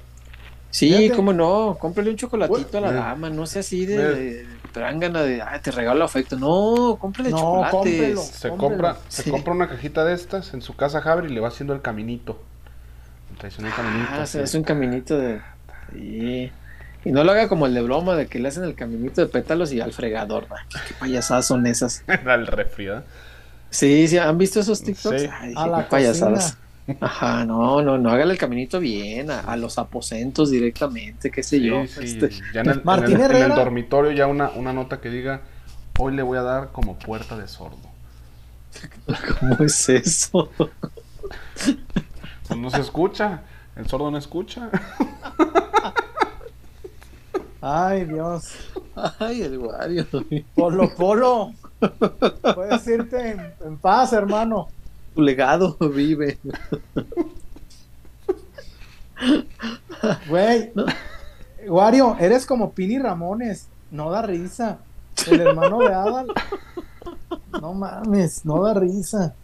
Speaker 2: Sí,
Speaker 1: Fíjate.
Speaker 2: cómo no, cómprale un chocolatito a la
Speaker 3: Mira.
Speaker 2: dama, no sea así de, de trángana de, ay, te regalo afecto. No, cómprale
Speaker 1: No,
Speaker 2: chocolates.
Speaker 1: cómprelo.
Speaker 3: Se
Speaker 1: Cómprelo.
Speaker 3: compra, se compra una cajita de estas en su casa Javier y le va haciendo el caminito. El tradicional caminito.
Speaker 2: Ah, se hace un caminito de. Sí. Y no lo haga como el de broma, de que le hacen el caminito de pétalos y al fregador. Qué payasadas son esas. <laughs>
Speaker 3: El refri, ¿eh?
Speaker 2: Sí, sí, ¿han visto esos TikToks?
Speaker 3: Sí.
Speaker 2: Ay,
Speaker 1: A
Speaker 2: qué
Speaker 1: la
Speaker 2: payasadas. Ajá, no, no, no, hágale el caminito bien, a, a los aposentos directamente, qué sé yo.
Speaker 3: Sí,
Speaker 2: este,
Speaker 3: Ya en el, en
Speaker 1: Martín
Speaker 3: el- en el dormitorio ya una, una nota que diga, hoy le voy a dar como puerta de sordo. <laughs>
Speaker 2: ¿Cómo es eso?
Speaker 3: Pues no se escucha, el sordo no escucha.
Speaker 1: Ay, Dios.
Speaker 2: Ay, el Wario.
Speaker 1: Polo, polo. Puedes irte en, en paz, hermano.
Speaker 2: Tu legado <laughs> vive.
Speaker 1: Güey, Wario, eres como Pini Ramones, no da risa. El hermano de Adal. No mames, no da risa.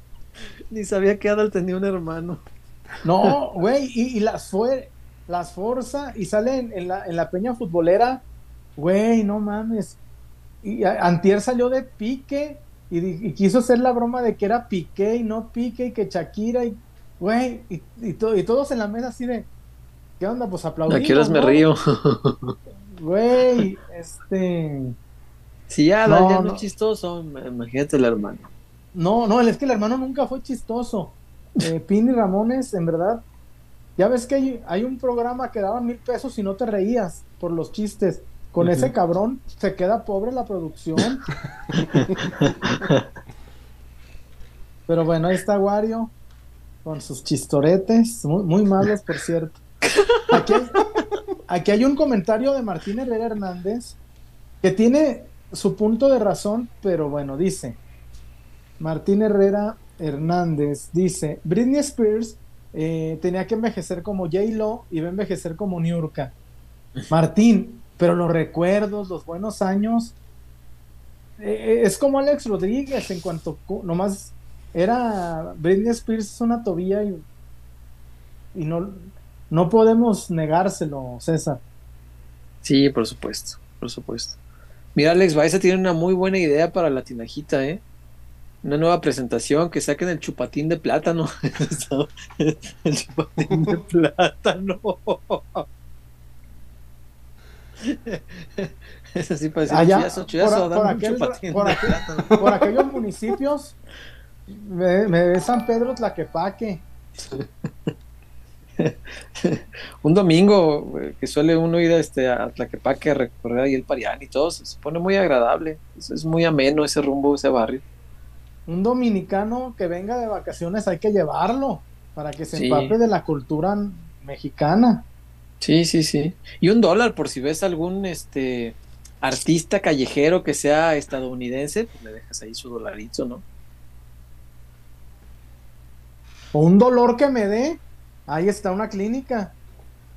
Speaker 2: Ni sabía que Adal tenía un hermano.
Speaker 1: No, güey, y, y las fue, las forza y sale en, en la, en la peña futbolera, güey, no mames. Y Antier salió de Pique y, quiso hacer la broma de que era Piqué y no Pique y que Shakira y, güey, y, y, to- y todos en la mesa así de, ¿qué onda? Pues aplaudimos,
Speaker 2: Aquí horas me río.
Speaker 1: Güey, <laughs> este...
Speaker 2: Si ya Adal
Speaker 1: No,
Speaker 2: ya no,
Speaker 1: no.
Speaker 2: es chistoso, imagínate el hermano.
Speaker 1: No, no, es que el hermano nunca fue chistoso. <laughs> Eh, Pini Ramones, en verdad. Ya ves que hay, hay un programa que daban mil pesos y no te reías por los chistes. Con ese cabrón se queda pobre la producción. <laughs> Pero bueno, ahí está Wario con sus chistoretes, muy, muy malos, por cierto. Aquí hay, aquí hay un comentario de Martín Herrera Hernández que tiene su punto de razón, pero bueno, dice. Martín Herrera Hernández dice, Britney Spears eh, tenía que envejecer como J-Lo y va a envejecer como Niurka. Martín, pero los recuerdos, los buenos años, eh, es como Alex Rodríguez en cuanto cu- nomás era Britney Spears es una tobilla y, y no, no podemos negárselo, César.
Speaker 2: Sí, por supuesto, por supuesto. Mira, Alex Baeza tiene una muy buena idea para la tinajita, ¿eh? Una nueva presentación, que saquen el chupatín de plátano. <laughs> el chupatín de plátano. <laughs> Es así para decir,
Speaker 1: Allá, por, por aquel- <laughs> por aquel- aquellos municipios, me, me ve San Pedro Tlaquepaque. <laughs>
Speaker 2: Un domingo, que suele uno ir a, este, a Tlaquepaque a recorrer ahí el Parián y todo, se pone muy agradable. Es, es muy ameno ese rumbo, ese barrio.
Speaker 1: Un dominicano que venga de vacaciones hay que llevarlo para que se
Speaker 2: Sí.
Speaker 1: empape de la cultura mexicana.
Speaker 2: Sí, sí, sí. Y un dólar por si ves algún este artista callejero que sea estadounidense, pues le dejas ahí su dolarito, ¿no?
Speaker 1: O un dolor que me dé, ahí está una clínica.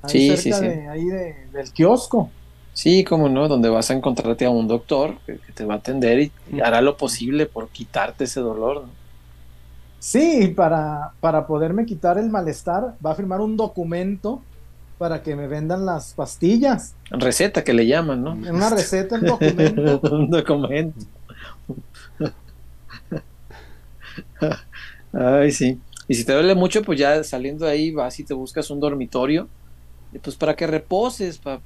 Speaker 1: Ahí
Speaker 2: Sí,
Speaker 1: cerca
Speaker 2: sí, sí.
Speaker 1: de ahí de- del kiosco.
Speaker 2: Sí, cómo no, donde vas a encontrarte a un doctor que, que te va a atender y, y hará lo posible por quitarte ese dolor, ¿no?
Speaker 1: Sí, para, para poderme quitar el malestar, va a firmar un documento para que me vendan las pastillas.
Speaker 2: Receta que le llaman, ¿no?
Speaker 1: En una receta, un documento. <laughs>
Speaker 2: un documento. Ay, sí. Y si te duele mucho, pues ya saliendo de ahí vas y te buscas un dormitorio, pues para que reposes, para,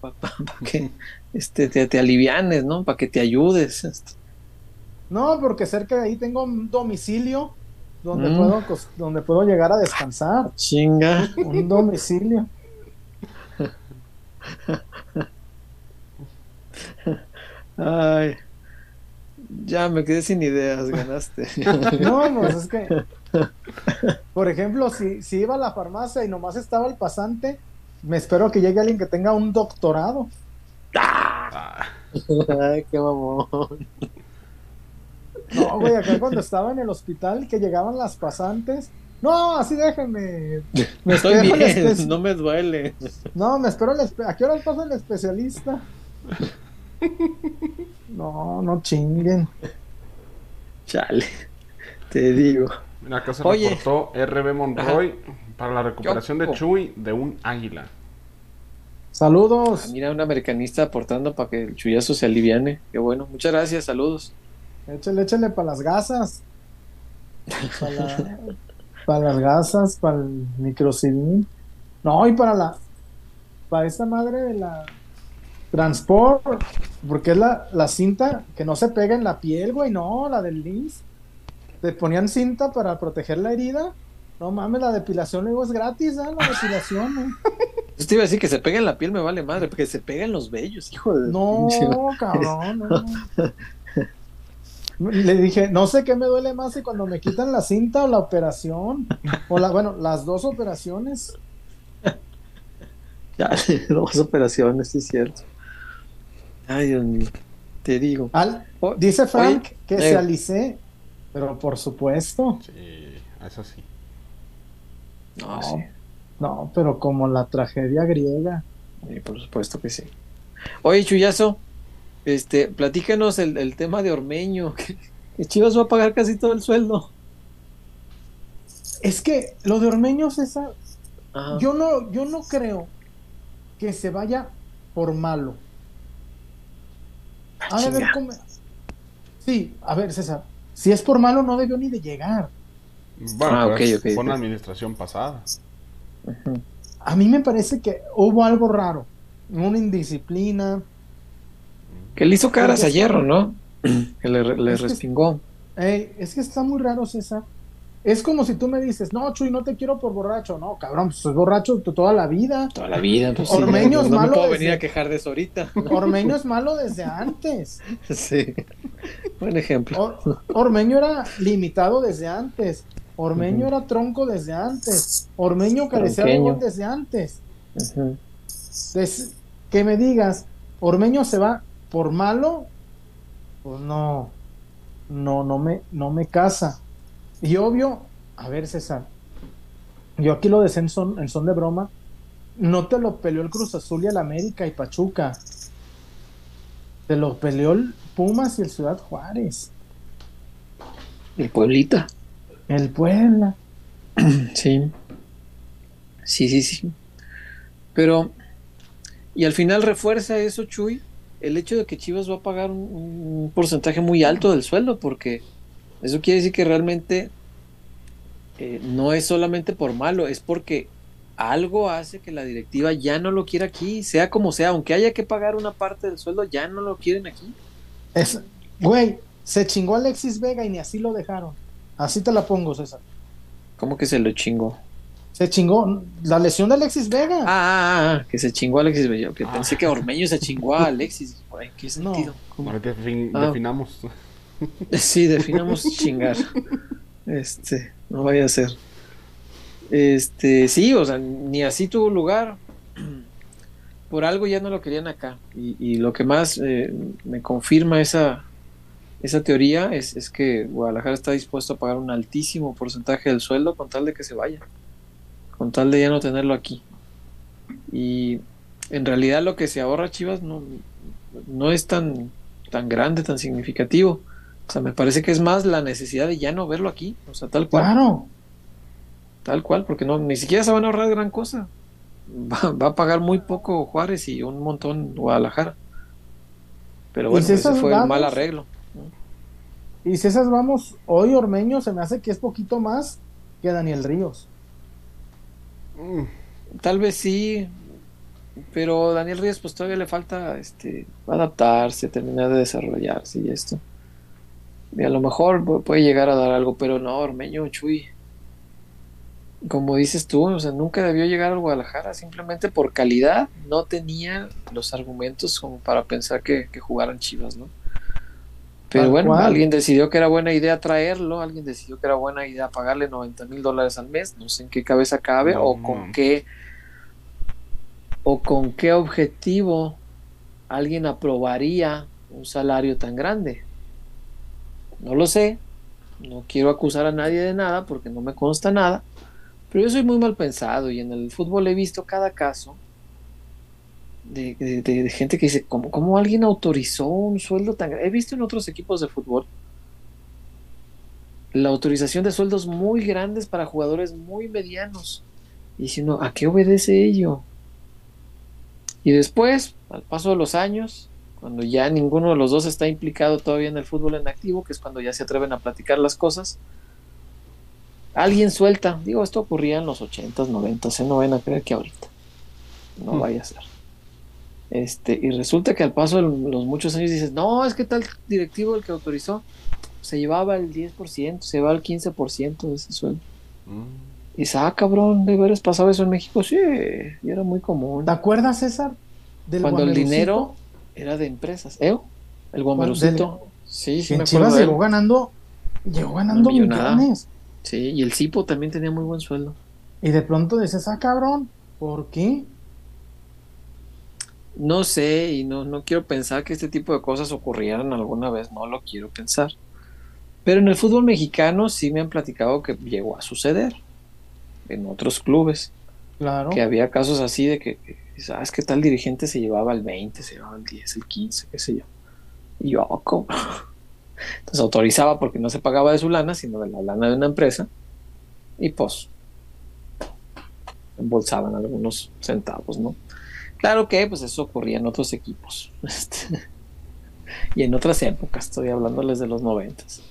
Speaker 2: que este, te, te alivianes, ¿no? Para que te ayudes. este.
Speaker 1: No, porque cerca de ahí tengo un domicilio donde,
Speaker 2: Mm.
Speaker 1: puedo, donde puedo llegar a descansar.
Speaker 2: Chinga.
Speaker 1: Un domicilio.
Speaker 2: Ay. Ya me quedé sin ideas, ganaste. <laughs>
Speaker 1: No, pues es que, por ejemplo, si, si iba a la farmacia y nomás estaba el pasante, me espero que llegue alguien que tenga un doctorado.
Speaker 2: Ay, qué mamón.
Speaker 1: No, güey, acá cuando estaba en el hospital que llegaban las pasantes. No, así déjenme. Me
Speaker 2: Estoy bien,
Speaker 1: espe-
Speaker 2: no me duele.
Speaker 1: No, me espero al espe- ¿A qué hora pasa el especialista? No, no chinguen.
Speaker 2: Chale, te digo.
Speaker 3: Mira, acá se
Speaker 2: Oye.
Speaker 3: reportó RB Monroy para la recuperación de
Speaker 2: Yo-
Speaker 3: Chuy de un águila.
Speaker 1: Saludos.
Speaker 2: Ah, Mira, un americanista aportando para que el chullazo se aliviane. Qué bueno. Muchas gracias, saludos.
Speaker 1: Échale, échale para las gasas. <laughs> Para la- para las gasas, para el microcidín. No, y para la. Para esta madre de la. Transport. Porque es la, la cinta que no se pega en la piel, güey. No, la del LIS. Te ponían cinta para proteger la herida. No mames, la depilación luego es gratis, ¿ah? La depilación, ¿no?
Speaker 2: Yo te iba a decir que se pega en la piel, me vale madre, porque se pega en los vellos, hijo de.
Speaker 1: No, cabrón, no. <laughs> Le dije, no sé qué me duele más si cuando me quitan la cinta o la operación. O la, bueno, las dos operaciones. <laughs>
Speaker 2: Ya, <laughs> dos operaciones, sí es cierto. Ay, Dios mío. Te digo.
Speaker 1: Al,
Speaker 2: O-
Speaker 1: dice Frank
Speaker 2: Oye,
Speaker 1: que
Speaker 2: eh.
Speaker 1: se alicé, pero por supuesto.
Speaker 3: Sí. es así.
Speaker 2: No,
Speaker 1: No.
Speaker 2: sí.
Speaker 1: No, pero como la tragedia griega.
Speaker 2: Sí, por supuesto que sí. Oye, Chuyazo, este, platícanos el, el tema de Ormeño, <laughs> que, que Chivas va a pagar casi todo el sueldo.
Speaker 1: Es que lo de Ormeño, César,
Speaker 2: Ajá.
Speaker 1: yo no, yo no creo que se vaya por malo. Haber
Speaker 2: chinga.
Speaker 1: come- Sí, a ver, César, si es por malo no debió ni de llegar.
Speaker 3: Bueno,
Speaker 2: Ah,
Speaker 3: pero
Speaker 2: ok,
Speaker 3: es-
Speaker 2: ok,
Speaker 3: fue una administración pasada.
Speaker 1: A mí me parece que hubo algo raro, una indisciplina.
Speaker 2: Que le hizo caras a Hierro, ¿no? <clears throat> Que le, le
Speaker 1: Es que-
Speaker 2: respingó.
Speaker 1: Ey, es que está muy raro, César. Es como si tú me dices, no, Chuy, no te quiero por borracho. No, cabrón, pues soy borracho toda la vida.
Speaker 2: Toda la vida. Pues, sí,
Speaker 1: Ormeño
Speaker 2: no,
Speaker 1: es
Speaker 2: no me
Speaker 1: malo
Speaker 2: puedo
Speaker 1: desde-
Speaker 2: venir a quejar de eso ahorita. <laughs>
Speaker 1: Ormeño es malo desde antes. <laughs>
Speaker 2: sí. Buen ejemplo.
Speaker 1: Or- Ormeño era limitado desde antes. Ormeño era tronco desde antes. Ormeño carecía de gol desde antes. Des- que me digas, Ormeño se va por malo, pues no, no, no me, no me casa. Y obvio, a ver, César, yo aquí lo decía en son, en son de broma, no te lo peleó el Cruz Azul y el América y Pachuca. Te lo peleó el Pumas y el Ciudad Juárez.
Speaker 2: El Pueblita.
Speaker 1: El Puebla. <clears throat>
Speaker 2: Sí. Sí, sí, sí. Pero, y al final refuerza eso, Chuy, el hecho de que Chivas va a pagar un, un porcentaje muy alto del sueldo, porque eso quiere decir que realmente eh, no es solamente por malo, es porque algo hace que la directiva ya no lo quiera aquí, sea como sea, aunque haya que pagar una parte del sueldo, ya no lo quieren aquí.
Speaker 1: Es, güey, se chingó Alexis Vega y ni así lo dejaron. Así te la pongo, César.
Speaker 2: ¿Cómo que se lo chingó?
Speaker 1: Se chingó la lesión de Alexis Vega.
Speaker 2: Ah, ah, ah, que se chingó a Alexis Bello, que pensé que Ormeño se chingó a Alexis. Güey, ¿Qué
Speaker 1: No.
Speaker 2: sentido? Ah.
Speaker 3: definamos.
Speaker 2: Sí, definamos <laughs> chingar. Este, no vaya a ser. Este, sí, o sea, ni así tuvo lugar. <clears throat> Por algo ya no lo querían acá. Y, y lo que más eh, me confirma esa, esa teoría es, es que Guadalajara está dispuesto a pagar un altísimo porcentaje del sueldo con tal de que se vaya. Con tal de ya no tenerlo aquí. Y en realidad lo que se ahorra Chivas no, no es tan, tan grande, tan significativo. O sea, me parece que es más la necesidad de ya no verlo aquí. O sea, tal cual.
Speaker 1: Claro.
Speaker 2: Tal cual, porque no, ni siquiera se van a ahorrar gran cosa. Va, va a pagar muy poco Juárez y un montón Guadalajara. Pero bueno,
Speaker 1: si
Speaker 2: ese fue el mal arreglo.
Speaker 1: Y si esas vamos, hoy Ormeño se me hace que es poquito más que Daniel Ríos.
Speaker 3: Mm,
Speaker 2: Tal vez sí, pero Daniel Ríos pues todavía le falta este adaptarse, terminar de desarrollarse y esto. Y a lo mejor pu- puede llegar a dar algo, pero no, Ormeño, Chuy. Como dices tú, o sea, nunca debió llegar al Guadalajara, simplemente por calidad no tenía los argumentos como para pensar que jugaran Chivas, ¿no? Pero
Speaker 1: Tal
Speaker 2: bueno,
Speaker 1: cual.
Speaker 2: alguien decidió que era buena idea traerlo, alguien decidió que era buena idea pagarle 90 mil dólares al mes, no sé en qué cabeza cabe
Speaker 3: No,
Speaker 2: o con
Speaker 3: no.
Speaker 2: qué o con qué objetivo alguien aprobaría un salario tan grande. No lo sé, no quiero acusar a nadie de nada porque no me consta nada, pero yo soy muy mal pensado y en el fútbol he visto cada caso de- de- de gente que dice, ¿cómo, cómo alguien autorizó un sueldo tan grande? He visto en otros equipos de fútbol la autorización de sueldos muy grandes para jugadores muy medianos. Y si no, ¿a qué obedece ello? Y después, al paso de los años, cuando ya ninguno de los dos está implicado todavía en el fútbol en activo, que es cuando ya se atreven a platicar las cosas, alguien suelta. Digo, esto ocurría en los 80s, 90s, ¿eh? no vayan a creer que ahorita. No
Speaker 3: Hmm.
Speaker 2: vaya a ser. Este, y resulta que al paso de los muchos años dices, no, es que tal directivo el que autorizó se llevaba el 10%, se llevaba el 15% de ese sueldo.
Speaker 3: mm.
Speaker 2: Y dices, ah, cabrón, ¿de veras pasaba eso en México? Sí, y era muy común.
Speaker 1: ¿Te acuerdas, César? Del
Speaker 2: Cuando el dinero era de empresas. ¿Eh? El Guamerucito. Sí, sí, me
Speaker 1: en
Speaker 2: acuerdo
Speaker 1: Chivas llegó ganando, llegó ganando millones.
Speaker 2: Sí, y el Cipo también tenía muy buen sueldo.
Speaker 1: Y de pronto dices, ah, cabrón, ¿por qué?
Speaker 2: No sé, y no, no quiero pensar que este tipo de cosas ocurrieran alguna vez, no lo quiero pensar. Pero en el fútbol mexicano sí me han platicado que llegó a suceder en otros clubes.
Speaker 1: Claro.
Speaker 2: Que había casos así de que, ¿sabes qué tal dirigente se llevaba el 20, se llevaba el 10, el 15, qué sé yo? Y yo, ¿cómo? <laughs> Entonces autorizaba porque no se pagaba de su lana, sino de la lana de una empresa. Y pues embolsaban algunos centavos, ¿no? Claro que pues eso ocurría en otros equipos. <laughs> Este, y en otras épocas, estoy hablándoles de los noventas.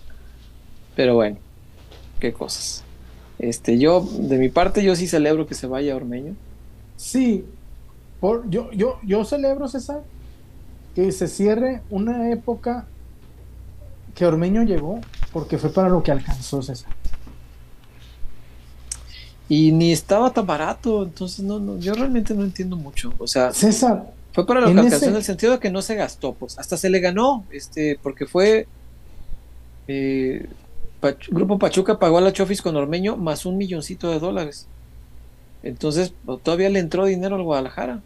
Speaker 2: Pero bueno, qué cosas. Este, yo, de mi parte, yo sí celebro que se vaya Ormeño.
Speaker 1: Sí, por, yo, yo, yo celebro, César, que se cierre una época que Ormeño llegó, porque fue para lo que alcanzó César.
Speaker 2: Y ni estaba tan barato, entonces no, no, yo realmente no entiendo mucho. O sea,
Speaker 1: César,
Speaker 2: fue para lo que alcanzó ese... en el sentido de que no se gastó, pues hasta se le ganó, este, porque fue eh, Pach Grupo Pachuca pagó a la Chofis con Ormeño más un milloncito de dólares. Entonces todavía le entró dinero al Guadalajara.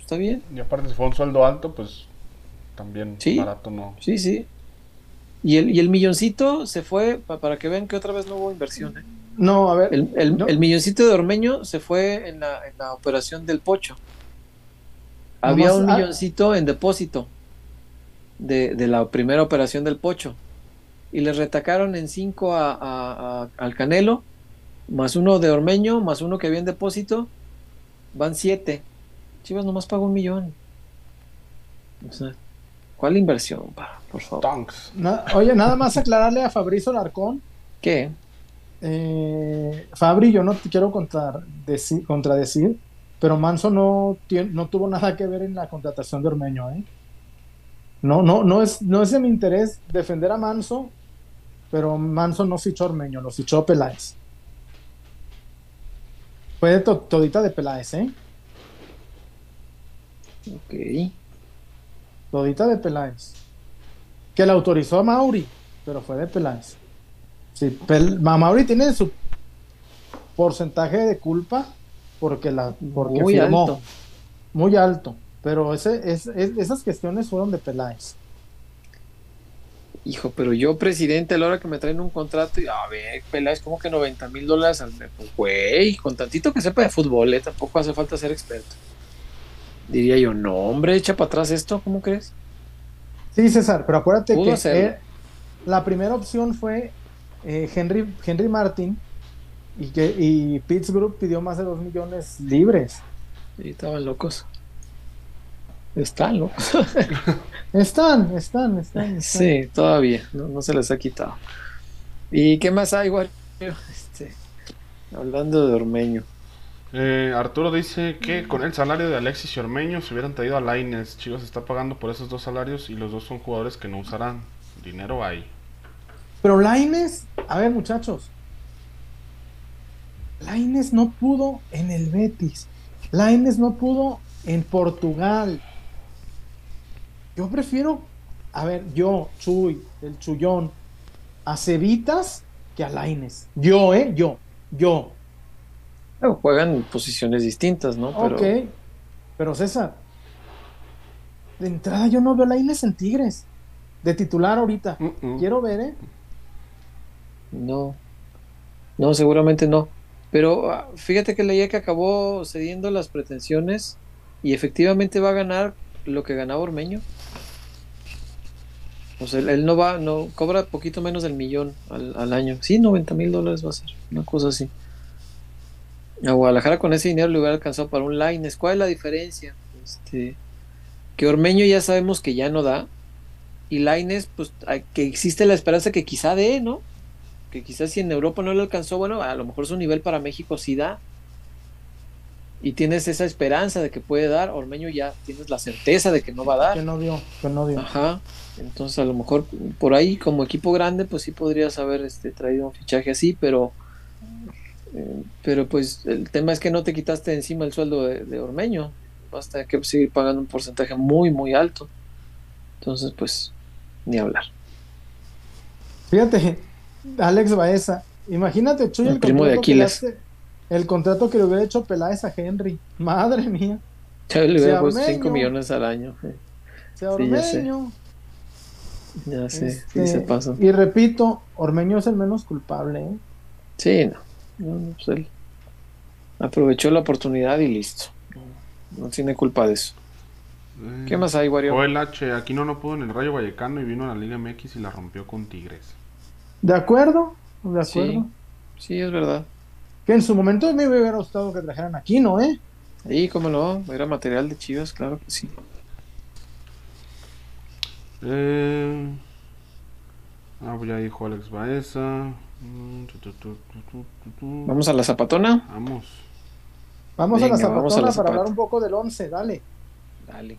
Speaker 2: Está bien.
Speaker 3: Y aparte si fue un sueldo alto, pues también
Speaker 2: sí,
Speaker 3: barato no.
Speaker 2: Sí, sí. Y el, y el milloncito se fue pa, para que vean que otra vez no hubo inversión. ¿eh?
Speaker 1: No, a ver.
Speaker 2: El, el,
Speaker 1: no.
Speaker 2: el, milloncito de Ormeño se fue en la, en la operación del Pocho. Había un milloncito en depósito de, de, la primera operación del Pocho. Y le retacaron en cinco a, a, a, al Canelo, más uno de Ormeño, más uno que había en depósito. Van siete. Chivas nomás pagó un millón. O sea, ¿cuál inversión, pa, por favor?
Speaker 1: Oye, nada más aclararle a Fabrizio Larcón.
Speaker 2: ¿Qué?
Speaker 1: Eh, Fabri, yo no te quiero contar, contradecir, pero Manso no, no tuvo nada que ver en la contratación de Ormeño, ¿eh? No, no, no es, no es de mi interés defender a Manso, pero Manso no fichó a Ormeño, lo fichó Peláez. Fue de to todita de Peláez, ¿eh?
Speaker 2: Ok.
Speaker 1: Todita de Peláez. Que la autorizó a Mauri, pero fue de Peláez. Sí, Pel Mauri tiene su porcentaje de culpa porque la porque
Speaker 2: muy
Speaker 1: firmó,
Speaker 2: alto.
Speaker 1: muy alto, pero ese, es, es, esas cuestiones fueron de Peláez.
Speaker 2: Hijo, pero yo, presidente, a la hora que me traen un contrato, y a ver, Peláez, como que 90 mil dólares al mes. Pues, güey, con tantito que sepa de fútbol, ¿eh? tampoco hace falta ser experto. Diría yo, no, hombre, echa para atrás esto, ¿cómo crees?
Speaker 1: Sí, César, pero acuérdate
Speaker 2: Pudo
Speaker 1: que eh, la primera opción fue eh, Henry, Henry Martin y que y Pittsburgh pidió más de 2 millones libres.
Speaker 2: Y estaban locos. Están locos. <laughs>
Speaker 1: Están, están, están. están.
Speaker 2: Sí, todavía, no, no, se les ha quitado. ¿Y qué más hay, igual? Este, hablando de Ormeño.
Speaker 3: Eh, Arturo dice que con el salario de Alexis y Ormeño se hubieran traído a Laines. Chivas está pagando por esos dos salarios y los dos son jugadores que no usarán. Dinero hay.
Speaker 1: Pero Laines, a ver muchachos, Laines no pudo en el Betis, Laines no pudo en Portugal. Yo prefiero, a ver, yo, Chuy, el Chullón, a Cevitas que a Laines. Yo, ¿eh? Yo, yo.
Speaker 2: Bueno, juegan en posiciones distintas, ¿no?
Speaker 1: Pero... Ok, pero César, de entrada yo no veo a Laines en Tigres, de titular ahorita.
Speaker 3: Mm, mm.
Speaker 1: Quiero ver, ¿eh?
Speaker 2: No, no, seguramente no. Pero ah, fíjate que leía que acabó cediendo las pretensiones y efectivamente va a ganar lo que ganaba Ormeño. O sea, él, no va, no cobra poquito menos del millón al, al año. Sí, 90 mil dólares va a ser, una cosa así. A Guadalajara con ese dinero le hubiera alcanzado para un Lines. ¿Cuál es la diferencia? Este, que Ormeño ya sabemos que ya no da. Y Lines, pues que existe la esperanza que quizá dé, ¿no? Que quizás si en Europa no le alcanzó, bueno, a lo mejor su nivel para México sí da. Y tienes esa esperanza de que puede dar, Ormeño ya tienes la certeza de que no va a dar.
Speaker 1: Que no dio, que no dio.
Speaker 2: Ajá. Entonces a lo mejor por ahí como equipo grande pues sí podrías haber este, traído un fichaje así, pero eh, pero pues el tema es que no te quitaste encima el sueldo de, de Ormeño. Vas a tener que seguir pagando un porcentaje muy muy alto. Entonces pues ni hablar.
Speaker 1: Fíjate, Alex Baeza, imagínate, Chuy,
Speaker 2: el, el primo de Aquiles.
Speaker 1: El contrato que le hubiera hecho Peláez a Henry. <laughs> Madre mía.
Speaker 2: Ya le hubiera puesto 5 millones al año.
Speaker 1: Se Ormeño.
Speaker 2: Ya sé,
Speaker 1: Este,
Speaker 2: sí se pasó.
Speaker 1: Y repito, Ormeño es el menos culpable. ¿eh?
Speaker 2: Sí, no. No, no, pues él aprovechó la oportunidad y listo. No, no tiene culpa de eso. ¿Qué más hay, Wario?
Speaker 3: Joel H. Aquino no pudo en el Rayo Vallecano y vino a la Liga MX y la rompió con Tigres.
Speaker 1: ¿De acuerdo? ¿De acuerdo?
Speaker 2: Sí, sí, es verdad.
Speaker 1: Que en su momento me hubiera gustado que trajeran aquí, ¿no? ¿Eh?
Speaker 2: Y cómo no, era material de Chivas, claro que sí.
Speaker 3: Eh... Ah, pues ya dijo Alex Baeza. Mm.
Speaker 2: Vamos a la zapatona.
Speaker 3: Vamos.
Speaker 1: Vamos, a la
Speaker 2: Venga, vamos a la
Speaker 1: zapatona para hablar un poco del 11, dale.
Speaker 2: Dale.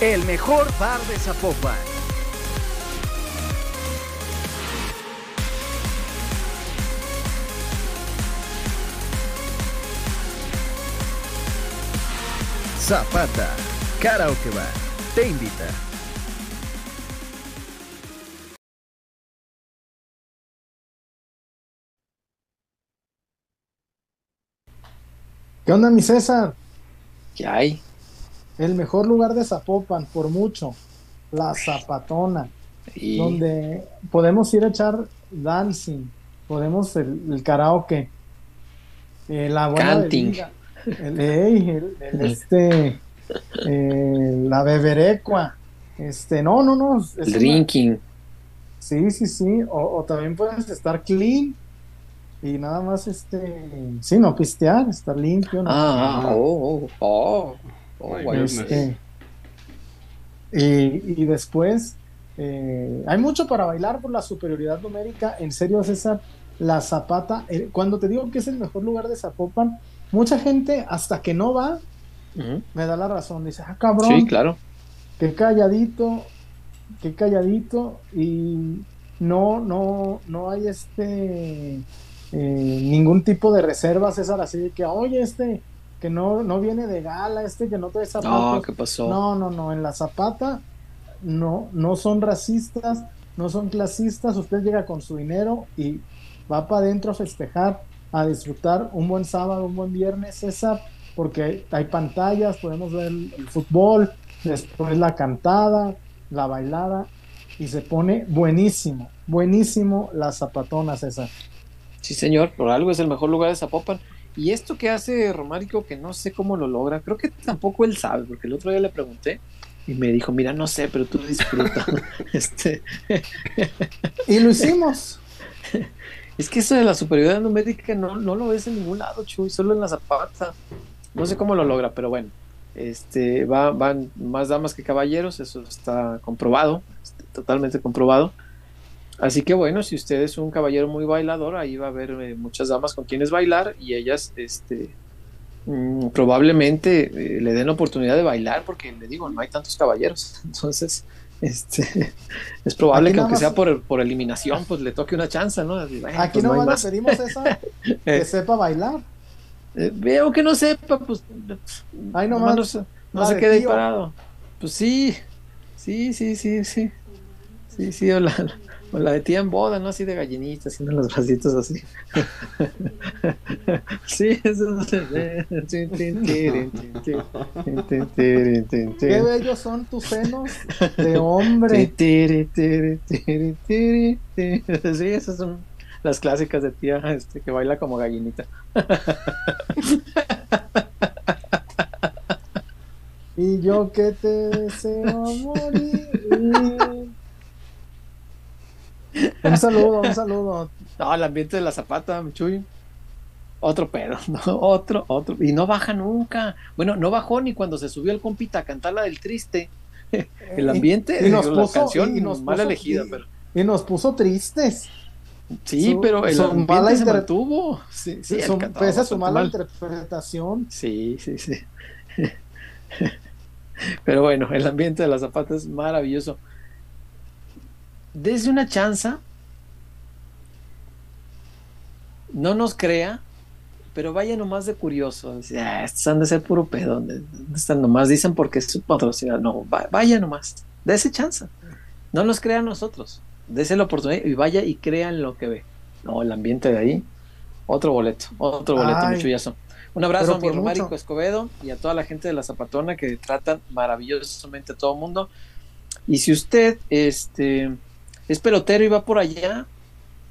Speaker 9: El mejor bar de Zapopan. Zapata, Karaoke Bar, te invita.
Speaker 1: ¿Qué onda, mi César?
Speaker 2: ¿Qué hay?
Speaker 1: El mejor lugar de Zapopan, por mucho. La Zapatona. Donde podemos ir a echar dancing. Podemos el, el karaoke. eh, la buena
Speaker 2: Canting.
Speaker 1: bebida, El, el- el este. eh, la beberecua. Este, no, no, no.
Speaker 2: el
Speaker 1: una-
Speaker 2: drinking.
Speaker 1: Sí, sí, sí. O, o también puedes estar clean y nada más, este, sí, no pistear, estar limpio. ¿no?
Speaker 2: Ah, ah, oh, oh, oh. Oh.
Speaker 1: Este, y, y después, eh, hay mucho para bailar por la superioridad numérica. En serio, César, la Zapata, eh, cuando te digo que es el mejor lugar de Zapopan, mucha gente, hasta que no va, me da la razón. Dice, ah, cabrón,
Speaker 2: Sí, claro.
Speaker 1: qué calladito, qué calladito y no, no, no hay este eh, ningún tipo de reserva, César, así de que, oye, este que no, no viene de gala, este que no trae
Speaker 2: No,
Speaker 1: zapatos.
Speaker 2: ¿qué pasó?
Speaker 1: No, no, no, en la Zapata no, no son racistas, no son clasistas, usted llega con su dinero y va para adentro a festejar, a disfrutar un buen sábado, un buen viernes, César, porque hay, hay pantallas, podemos ver el, el fútbol, después la cantada, la bailada, y se pone buenísimo, buenísimo la zapatona, César.
Speaker 2: Sí, señor, por algo es el mejor lugar de Zapopan. Y esto que hace Romárico, que no sé cómo lo logra, creo que tampoco él sabe, porque el otro día le pregunté y me dijo, mira, no sé, pero tú disfruta. <laughs> este,
Speaker 1: Y lo hicimos.
Speaker 2: es que eso de la superioridad numérica no, no lo ves en ningún lado, Chuy, solo en la Zapata. No sé cómo lo logra, pero bueno, este, va, van más damas que caballeros, eso está comprobado, este, totalmente comprobado. Así que bueno, si usted es un caballero muy bailador, ahí va a haber eh, muchas damas con quienes bailar y ellas este, mm, probablemente eh, le den oportunidad de bailar porque le digo, no hay tantos caballeros. <laughs> Entonces, este, <laughs> es probable
Speaker 1: Aquí
Speaker 2: que aunque
Speaker 1: más-
Speaker 2: sea por, por eliminación, pues le toque una chance, ¿no? Así, bueno,
Speaker 1: Aquí
Speaker 2: pues, no
Speaker 1: le pedimos esa, <laughs> que
Speaker 2: Eh,
Speaker 1: sepa bailar.
Speaker 2: eh, veo que no sepa, pues
Speaker 1: Ahí
Speaker 2: nomás
Speaker 1: nomás
Speaker 2: no se, no quede ahí
Speaker 1: tío.
Speaker 2: parado. Pues sí, sí, sí, sí, sí. Sí, sí, o la, o la de tía en boda, ¿no? Así de gallinita, haciendo los bracitos así. <laughs> sí, eso es.
Speaker 1: Qué bellos son tus senos de hombre.
Speaker 2: Sí, esas son las clásicas de tía este, que baila como gallinita. <laughs>
Speaker 1: Y yo que te deseo morir. Un saludo, un saludo.
Speaker 2: No, el ambiente de la zapata, Chuy. Otro pedo, <laughs> ¿no? Otro, otro. Y no baja nunca. Bueno, no bajó ni cuando se subió el compita a cantar la del triste. <laughs> El ambiente,
Speaker 1: Y nos
Speaker 2: digo, la
Speaker 1: puso-
Speaker 2: canción
Speaker 1: y nos
Speaker 2: mal
Speaker 1: puso-
Speaker 2: elegida,
Speaker 1: y-
Speaker 2: pero
Speaker 1: Y nos puso tristes.
Speaker 2: Sí,
Speaker 1: Su-
Speaker 2: pero el
Speaker 1: su
Speaker 2: ambiente
Speaker 1: mala
Speaker 2: se mantuvo. Sí, sí, cantaba
Speaker 1: pese a su mala
Speaker 2: mal.
Speaker 1: interpretación.
Speaker 2: Sí, sí, sí. <laughs> Pero bueno, el ambiente de la Zapata es maravilloso. Desde una chanza, no nos crea, pero vaya nomás de curioso. Dice, "Ah, estos han de ser puro pedo. ¿Dónde dónde están nomás? Dicen porque es su patrocinador. No, va- vaya nomás. Dese chanza. No nos crea a nosotros. Dese la oportunidad y vaya y crean lo que ve. No, el ambiente de ahí. Otro boleto, otro boleto,
Speaker 1: Ay.
Speaker 2: chullazo. Un abrazo a mi
Speaker 1: mucho.
Speaker 2: Escobedo y a toda la gente de la Zapatona que tratan maravillosamente a todo el mundo. Y si usted este, es pelotero y va por allá,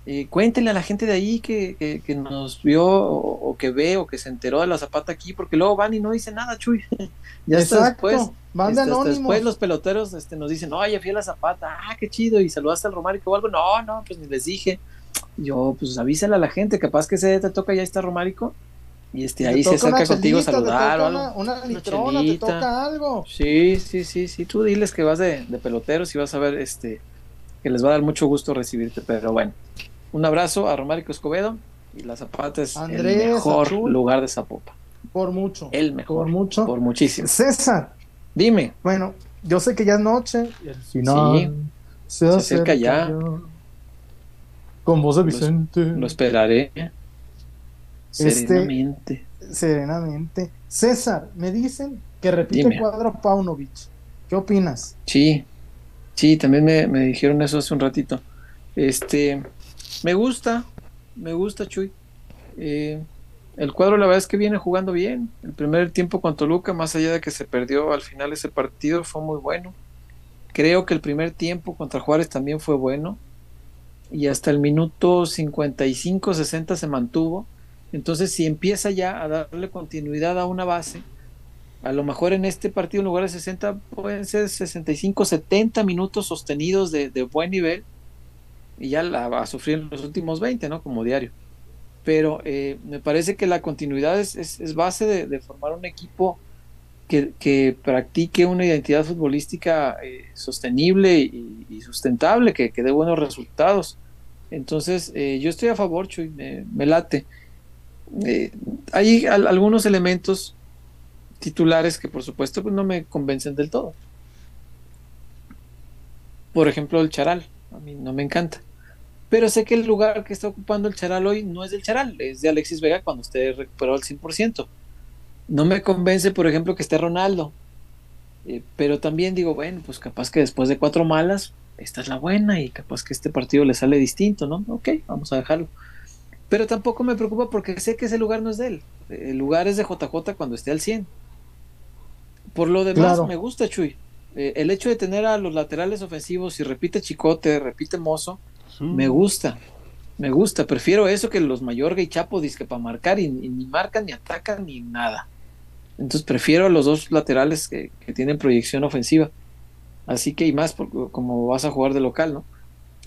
Speaker 2: eh, cuéntele a la gente de ahí que, que- que nos vio o, o que ve o que se enteró de la Zapata aquí, porque luego van y no dicen nada, Chuy. <laughs> ya
Speaker 1: Exacto.
Speaker 2: después.
Speaker 1: Van de
Speaker 2: este, hasta después los peloteros este, nos dicen, oye, fui a la Zapata, ah, qué chido, y saludaste al Romárico o algo. No, no, pues ni les dije. Yo, pues avísale a la gente, capaz que se te toca, ya está Romárico. Y este,
Speaker 1: Te
Speaker 2: ahí se acerca contigo a saludar o
Speaker 1: toca
Speaker 2: algo.
Speaker 1: Una, una
Speaker 2: Una
Speaker 1: litrona, te toca algo.
Speaker 2: Sí, sí, sí, sí. Tú diles que vas de, de peloteros y vas a ver este que les va a dar mucho gusto recibirte. Pero bueno, un abrazo a Romárico Escobedo y la Zapata es
Speaker 1: Andrés,
Speaker 2: el mejor
Speaker 1: Achul.
Speaker 2: lugar de Zapopa.
Speaker 1: Por mucho.
Speaker 2: El mejor.
Speaker 1: Por mucho.
Speaker 2: Por muchísimo.
Speaker 1: César,
Speaker 2: Dime.
Speaker 1: bueno, yo sé que ya es noche y el final
Speaker 2: Sí, se acerca ya.
Speaker 1: Con voz de Vicente.
Speaker 2: Lo esperaré.
Speaker 1: Este-
Speaker 2: Serenamente.
Speaker 1: Serenamente. César, me dicen que repite
Speaker 2: Dime.
Speaker 1: el cuadro Paunovic. ¿Qué opinas?
Speaker 2: Sí, sí, también me, me dijeron eso hace un ratito. Este, me gusta, me gusta, Chuy. Eh, el cuadro, la verdad es que viene jugando bien. El primer tiempo con Toluca, más allá de que se perdió al final ese partido, fue muy bueno. Creo que el primer tiempo contra Juárez también fue bueno. Y hasta el minuto 55-60 se mantuvo. Entonces, si empieza ya a darle continuidad a una base, a lo mejor en este partido en lugar de 60 pueden ser 65, 70 minutos sostenidos de, de buen nivel y ya la va a sufrir en los últimos 20, ¿no? Como diario. Pero eh, me parece que la continuidad es, es- base de, formar un equipo que, que practique una identidad futbolística eh, sostenible y, sustentable, que, que dé buenos resultados. Entonces, eh, yo estoy a favor, Chuy, me, late. Eh, hay al- algunos elementos titulares que por supuesto pues, no me convencen del todo. Por ejemplo, el Charal, a mí no me encanta. Pero sé que el lugar que está ocupando el Charal hoy no es del Charal, es de Alexis Vega cuando esté recuperado al 100%. No me convence, por ejemplo, que esté Ronaldo. Eh, pero también digo, bueno, pues capaz que después de cuatro malas, esta es la buena y capaz que este partido le sale distinto, ¿no? Ok, vamos a dejarlo. Pero tampoco me preocupa porque sé que ese lugar no es de él. El lugar es de JJ cuando esté al 100. Por lo demás,
Speaker 1: Claro.
Speaker 2: me gusta Chuy. Eh, el hecho de tener a los laterales ofensivos, si repite Chicote, repite Mozo, me gusta. Me gusta. Prefiero eso que los Mayorga y Chapo que para marcar y, y ni marcan, ni atacan, ni nada. Entonces prefiero a los dos laterales que, que tienen proyección ofensiva. Así que y más por- como vas a jugar de local, ¿no?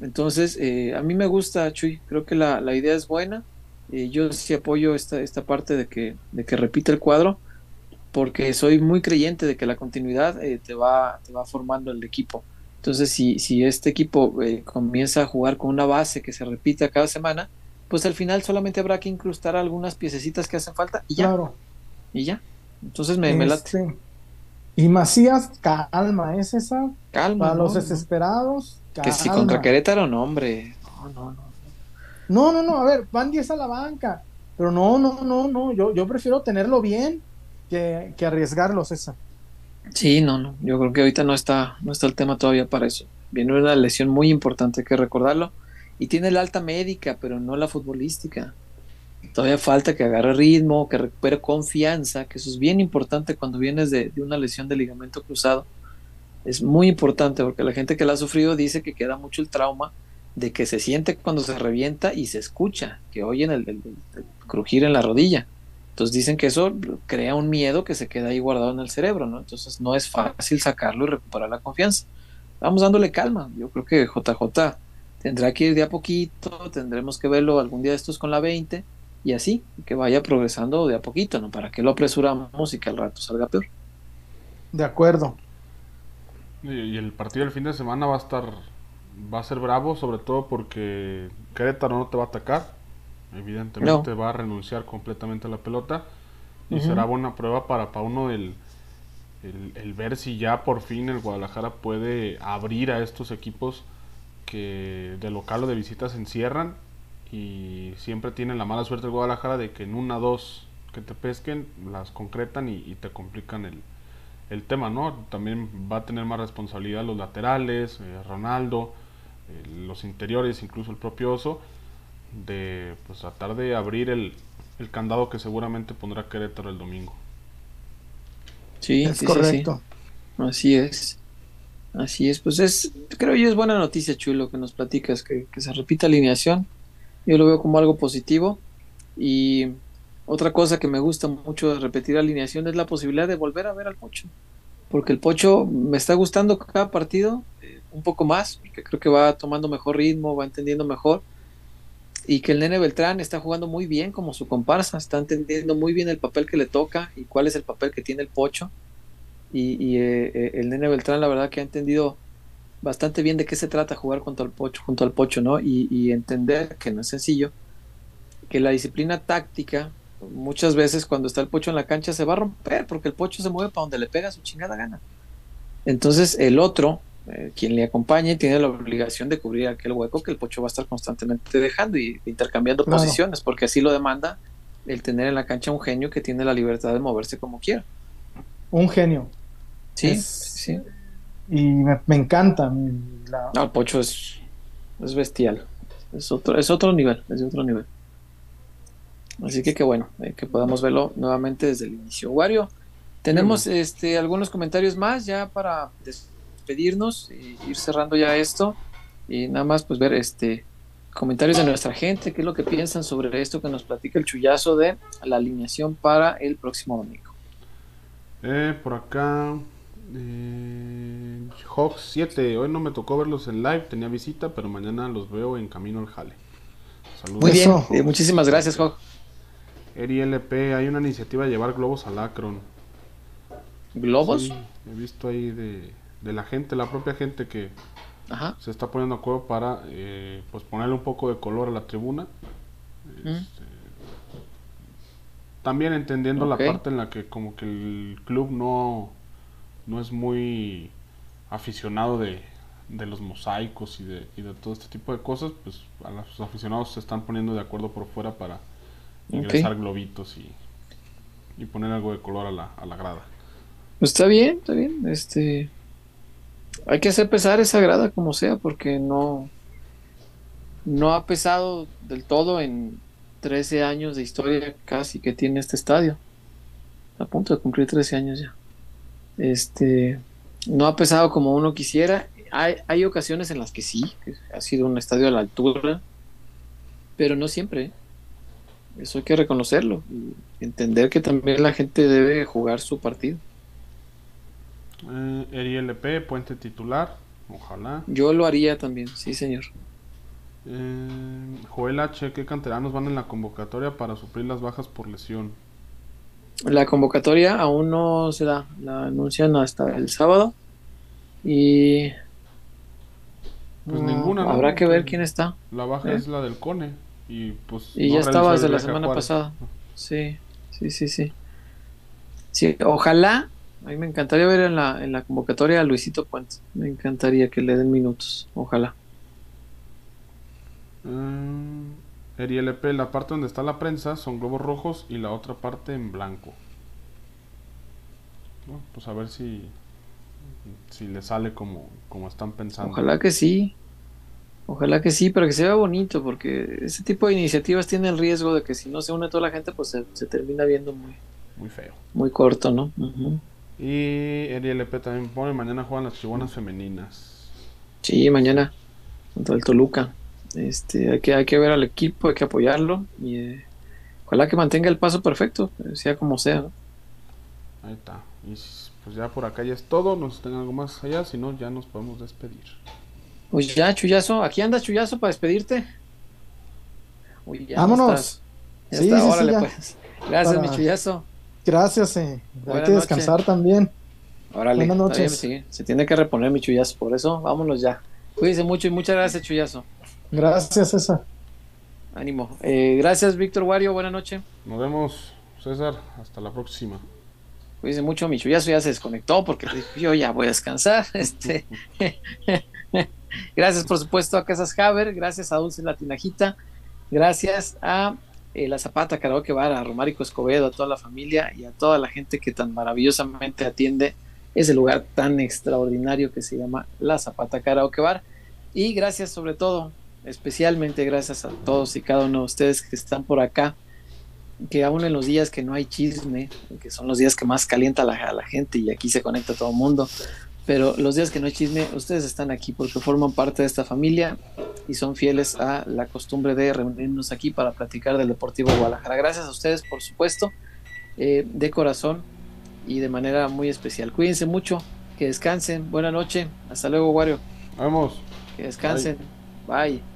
Speaker 2: Entonces, eh, a mí me gusta, Chuy. Creo que la, la idea es buena. Eh, yo sí apoyo esta, esta parte de que, de que repita el cuadro, porque soy muy creyente de que la continuidad eh, te, va, te va formando el equipo. Entonces, si, si este equipo eh, comienza a jugar con una base que se repita cada semana, pues al final solamente habrá que incrustar algunas piececitas que hacen falta y ya.
Speaker 1: Claro.
Speaker 2: Y ya. Entonces me, me late.
Speaker 1: Este, Y Macías, calma, ¿es esa?
Speaker 2: Calma.
Speaker 1: Para
Speaker 2: ¿no?
Speaker 1: los desesperados, calma.
Speaker 2: Que si contra Querétaro, no, hombre. No, no, no.
Speaker 1: No, no, no, a ver, van 10 a la banca. Pero no, no, no, no, yo, yo prefiero tenerlo bien que, que arriesgarlo, César.
Speaker 2: Sí, no, no. Yo creo que ahorita no está, no está el tema todavía para eso. Viene una lesión muy importante, hay que recordarlo. Y tiene la alta médica, pero no la futbolística. Todavía falta que agarre ritmo, que recupere confianza, que eso es bien importante cuando vienes de, de una lesión de ligamento cruzado. Es muy importante porque la gente que la ha sufrido dice que queda mucho el trauma de que se siente cuando se revienta y se escucha, que oyen el, crujir en la rodilla. Entonces dicen que eso crea un miedo que se queda ahí guardado en el cerebro, ¿no? Entonces no es fácil sacarlo y recuperar la confianza. Vamos dándole calma. Yo creo que JJ tendrá que ir de a poquito, tendremos que verlo algún día de estos con la 20 y así, que vaya progresando de a poquito, ¿no? Para que lo apresuramos y que al rato salga peor.
Speaker 1: De acuerdo.
Speaker 3: Y, y el partido del fin de semana va a estar va a ser bravo, sobre todo porque Querétaro no te va a atacar. Evidentemente va a renunciar completamente a la pelota. Y será buena prueba para Pauno el, el, el, ver si ya por fin el Guadalajara puede abrir a estos equipos que de local o de visita se encierran y siempre tienen la mala suerte el Guadalajara de que en una dos que te pesquen las concretan y, te complican el, el, tema, ¿no? También va a tener más responsabilidad los laterales, eh, Ronaldo, eh, los interiores, incluso el propio Oso, de pues tratar de abrir el, el candado que seguramente pondrá Querétaro el domingo.
Speaker 2: Sí, es correcto. Así es. Así es, pues es, creo yo es buena noticia, Chulo, que nos platicas, que, se repita alineación. Yo lo veo como algo positivo. Y otra cosa que me gusta mucho de repetir alineación es la posibilidad de volver a ver al Pocho. Porque el Pocho me está gustando cada partido eh, un poco más, porque creo que va tomando mejor ritmo, va entendiendo mejor. Y que el nene Beltrán está jugando muy bien como su comparsa, está entendiendo muy bien el papel que le toca y cuál es el papel que tiene el Pocho y, eh, eh, el nene Beltrán la verdad que ha entendido bastante bien de qué se trata jugar junto al Pocho, junto al Pocho, ¿no? Y, entender que no es sencillo, que la disciplina táctica muchas veces cuando está el Pocho en la cancha se va a romper porque el Pocho se mueve para donde le pega su chingada gana. Entonces el otro, eh, quien le acompañe, tiene la obligación de cubrir aquel hueco que el Pocho va a estar constantemente dejando y intercambiando posiciones, porque así lo demanda el tener en la cancha un genio que tiene la libertad de moverse como quiera.
Speaker 1: Un genio,
Speaker 2: Sí, sí.
Speaker 1: Y me, encanta.
Speaker 2: No, el Pocho es, es bestial. Es otro, es otro nivel, es de otro nivel. Así que qué bueno, eh, que podamos verlo nuevamente desde el inicio. Wario, tenemos este, algunos comentarios más ya para despedirnos y ir cerrando ya esto. Y nada más pues ver este comentarios de nuestra gente, qué es lo que piensan sobre esto que nos platica el chullazo de la alineación para el próximo domingo.
Speaker 3: Eh, por acá eh, Hawks 7, hoy no me tocó verlos en live, tenía visita, pero mañana los veo en camino al jale.
Speaker 2: Saludos. Muy bien, eh, muchísimas gracias, Hawk.
Speaker 3: Eri LP, hay una iniciativa de llevar globos al Akron.
Speaker 2: ¿Globos?
Speaker 3: he visto ahí de, la gente, la propia gente que se está poniendo a acuerdo para eh, pues ponerle un poco de color a la tribuna. Este, también entendiendo la parte en la que como que el club no no es muy aficionado de, los mosaicos y de, y de, todo este tipo de cosas, pues a los aficionados se están poniendo de acuerdo por fuera para ingresar globitos y, y, poner algo de color a la, a la grada.
Speaker 2: Pues está bien, está bien. Este, hay que hacer pesar esa grada como sea, porque no, no ha pesado del todo en 13 años de historia casi que tiene este estadio. A punto de cumplir 13 años ya. Este, no ha pesado como uno quisiera. Hay, hay ocasiones en las que sí, ha sido un estadio a la altura, pero no siempre. Eso hay que reconocerlo y entender que también la gente debe jugar su partido.
Speaker 3: Eh, LP, puente titular, ojalá.
Speaker 2: Yo lo haría también, sí, señor.
Speaker 3: Eh, Joel H, ¿qué canteranos van en la convocatoria para suplir las bajas por lesión?
Speaker 2: La convocatoria aún no se da, la anuncian hasta el sábado y
Speaker 3: pues ninguna.
Speaker 2: Habrá que ver quién está.
Speaker 3: La baja ¿Eh? es la del Cone y pues
Speaker 2: y ya estaba desde la semana pasada. Sí, sí, sí, sí. Sí, ojalá. A mí me encantaría ver en la, en la convocatoria a Luisito Puentes. Me encantaría que le den minutos. Ojalá.
Speaker 3: Mm, LP, la parte donde está la prensa son globos rojos y la otra parte en blanco. pues a ver si, si le sale como, como están pensando.
Speaker 2: Ojalá que sí. Ojalá que sí, pero que se vea bonito, porque ese tipo de iniciativas tiene el riesgo de que si no se une toda la gente, pues se, termina viendo muy,
Speaker 3: muy feo.
Speaker 2: Muy corto, ¿no?
Speaker 3: Y LP también pone, mañana juegan las chibonas femeninas.
Speaker 2: Sí, mañana contra el Toluca. Este, hay que, hay que ver al equipo, hay que apoyarlo y eh, ojalá que mantenga el paso perfecto, sea como sea.
Speaker 3: Ahí está. Y pues ya por acá ya es todo. Nos tengan algo más allá, si no, ya nos podemos despedir.
Speaker 2: Pues ya, Chuyazo, aquí andas, Chuyazo, para despedirte.
Speaker 1: Vámonos.
Speaker 2: sí, pues. Gracias, mi Chuyazo.
Speaker 1: Gracias, eh. hay que descansar también.
Speaker 2: Órale, Buenas noches. se tiene que reponer mi Chuyazo, por eso vámonos ya. Cuídense mucho y muchas gracias, Chuyazo.
Speaker 1: Gracias, César.
Speaker 2: Ánimo. Eh, gracias, Víctor Wario. Buenas noches.
Speaker 3: Nos vemos, César. Hasta la próxima.
Speaker 2: Cuídense mucho. Mi Chuyazo ya se desconectó porque yo ya voy a descansar. <laughs> Este. <laughs> gracias, por supuesto, a Casas Haber. Gracias a Dulce Latinajita. Gracias a eh, La Zapata Karaoke Bar, a Romárico Escobedo, a toda la familia y a toda la gente que tan maravillosamente atiende ese lugar tan extraordinario que se llama La Zapata Karaoke Bar. Y gracias sobre todo, especialmente gracias a todos y cada uno de ustedes que están por acá, que aún en los días que no hay chisme, que son los días que más calienta a la gente y aquí se conecta todo el mundo, pero los días que no hay chisme, ustedes están aquí porque forman parte de esta familia y son fieles a la costumbre de reunirnos aquí para platicar del Deportivo Guadalajara. Gracias a ustedes, por supuesto, eh, de corazón y de manera muy especial. Cuídense mucho, que descansen, buena noche, hasta luego, Wario.
Speaker 3: Vamos.
Speaker 2: Que descansen, bye.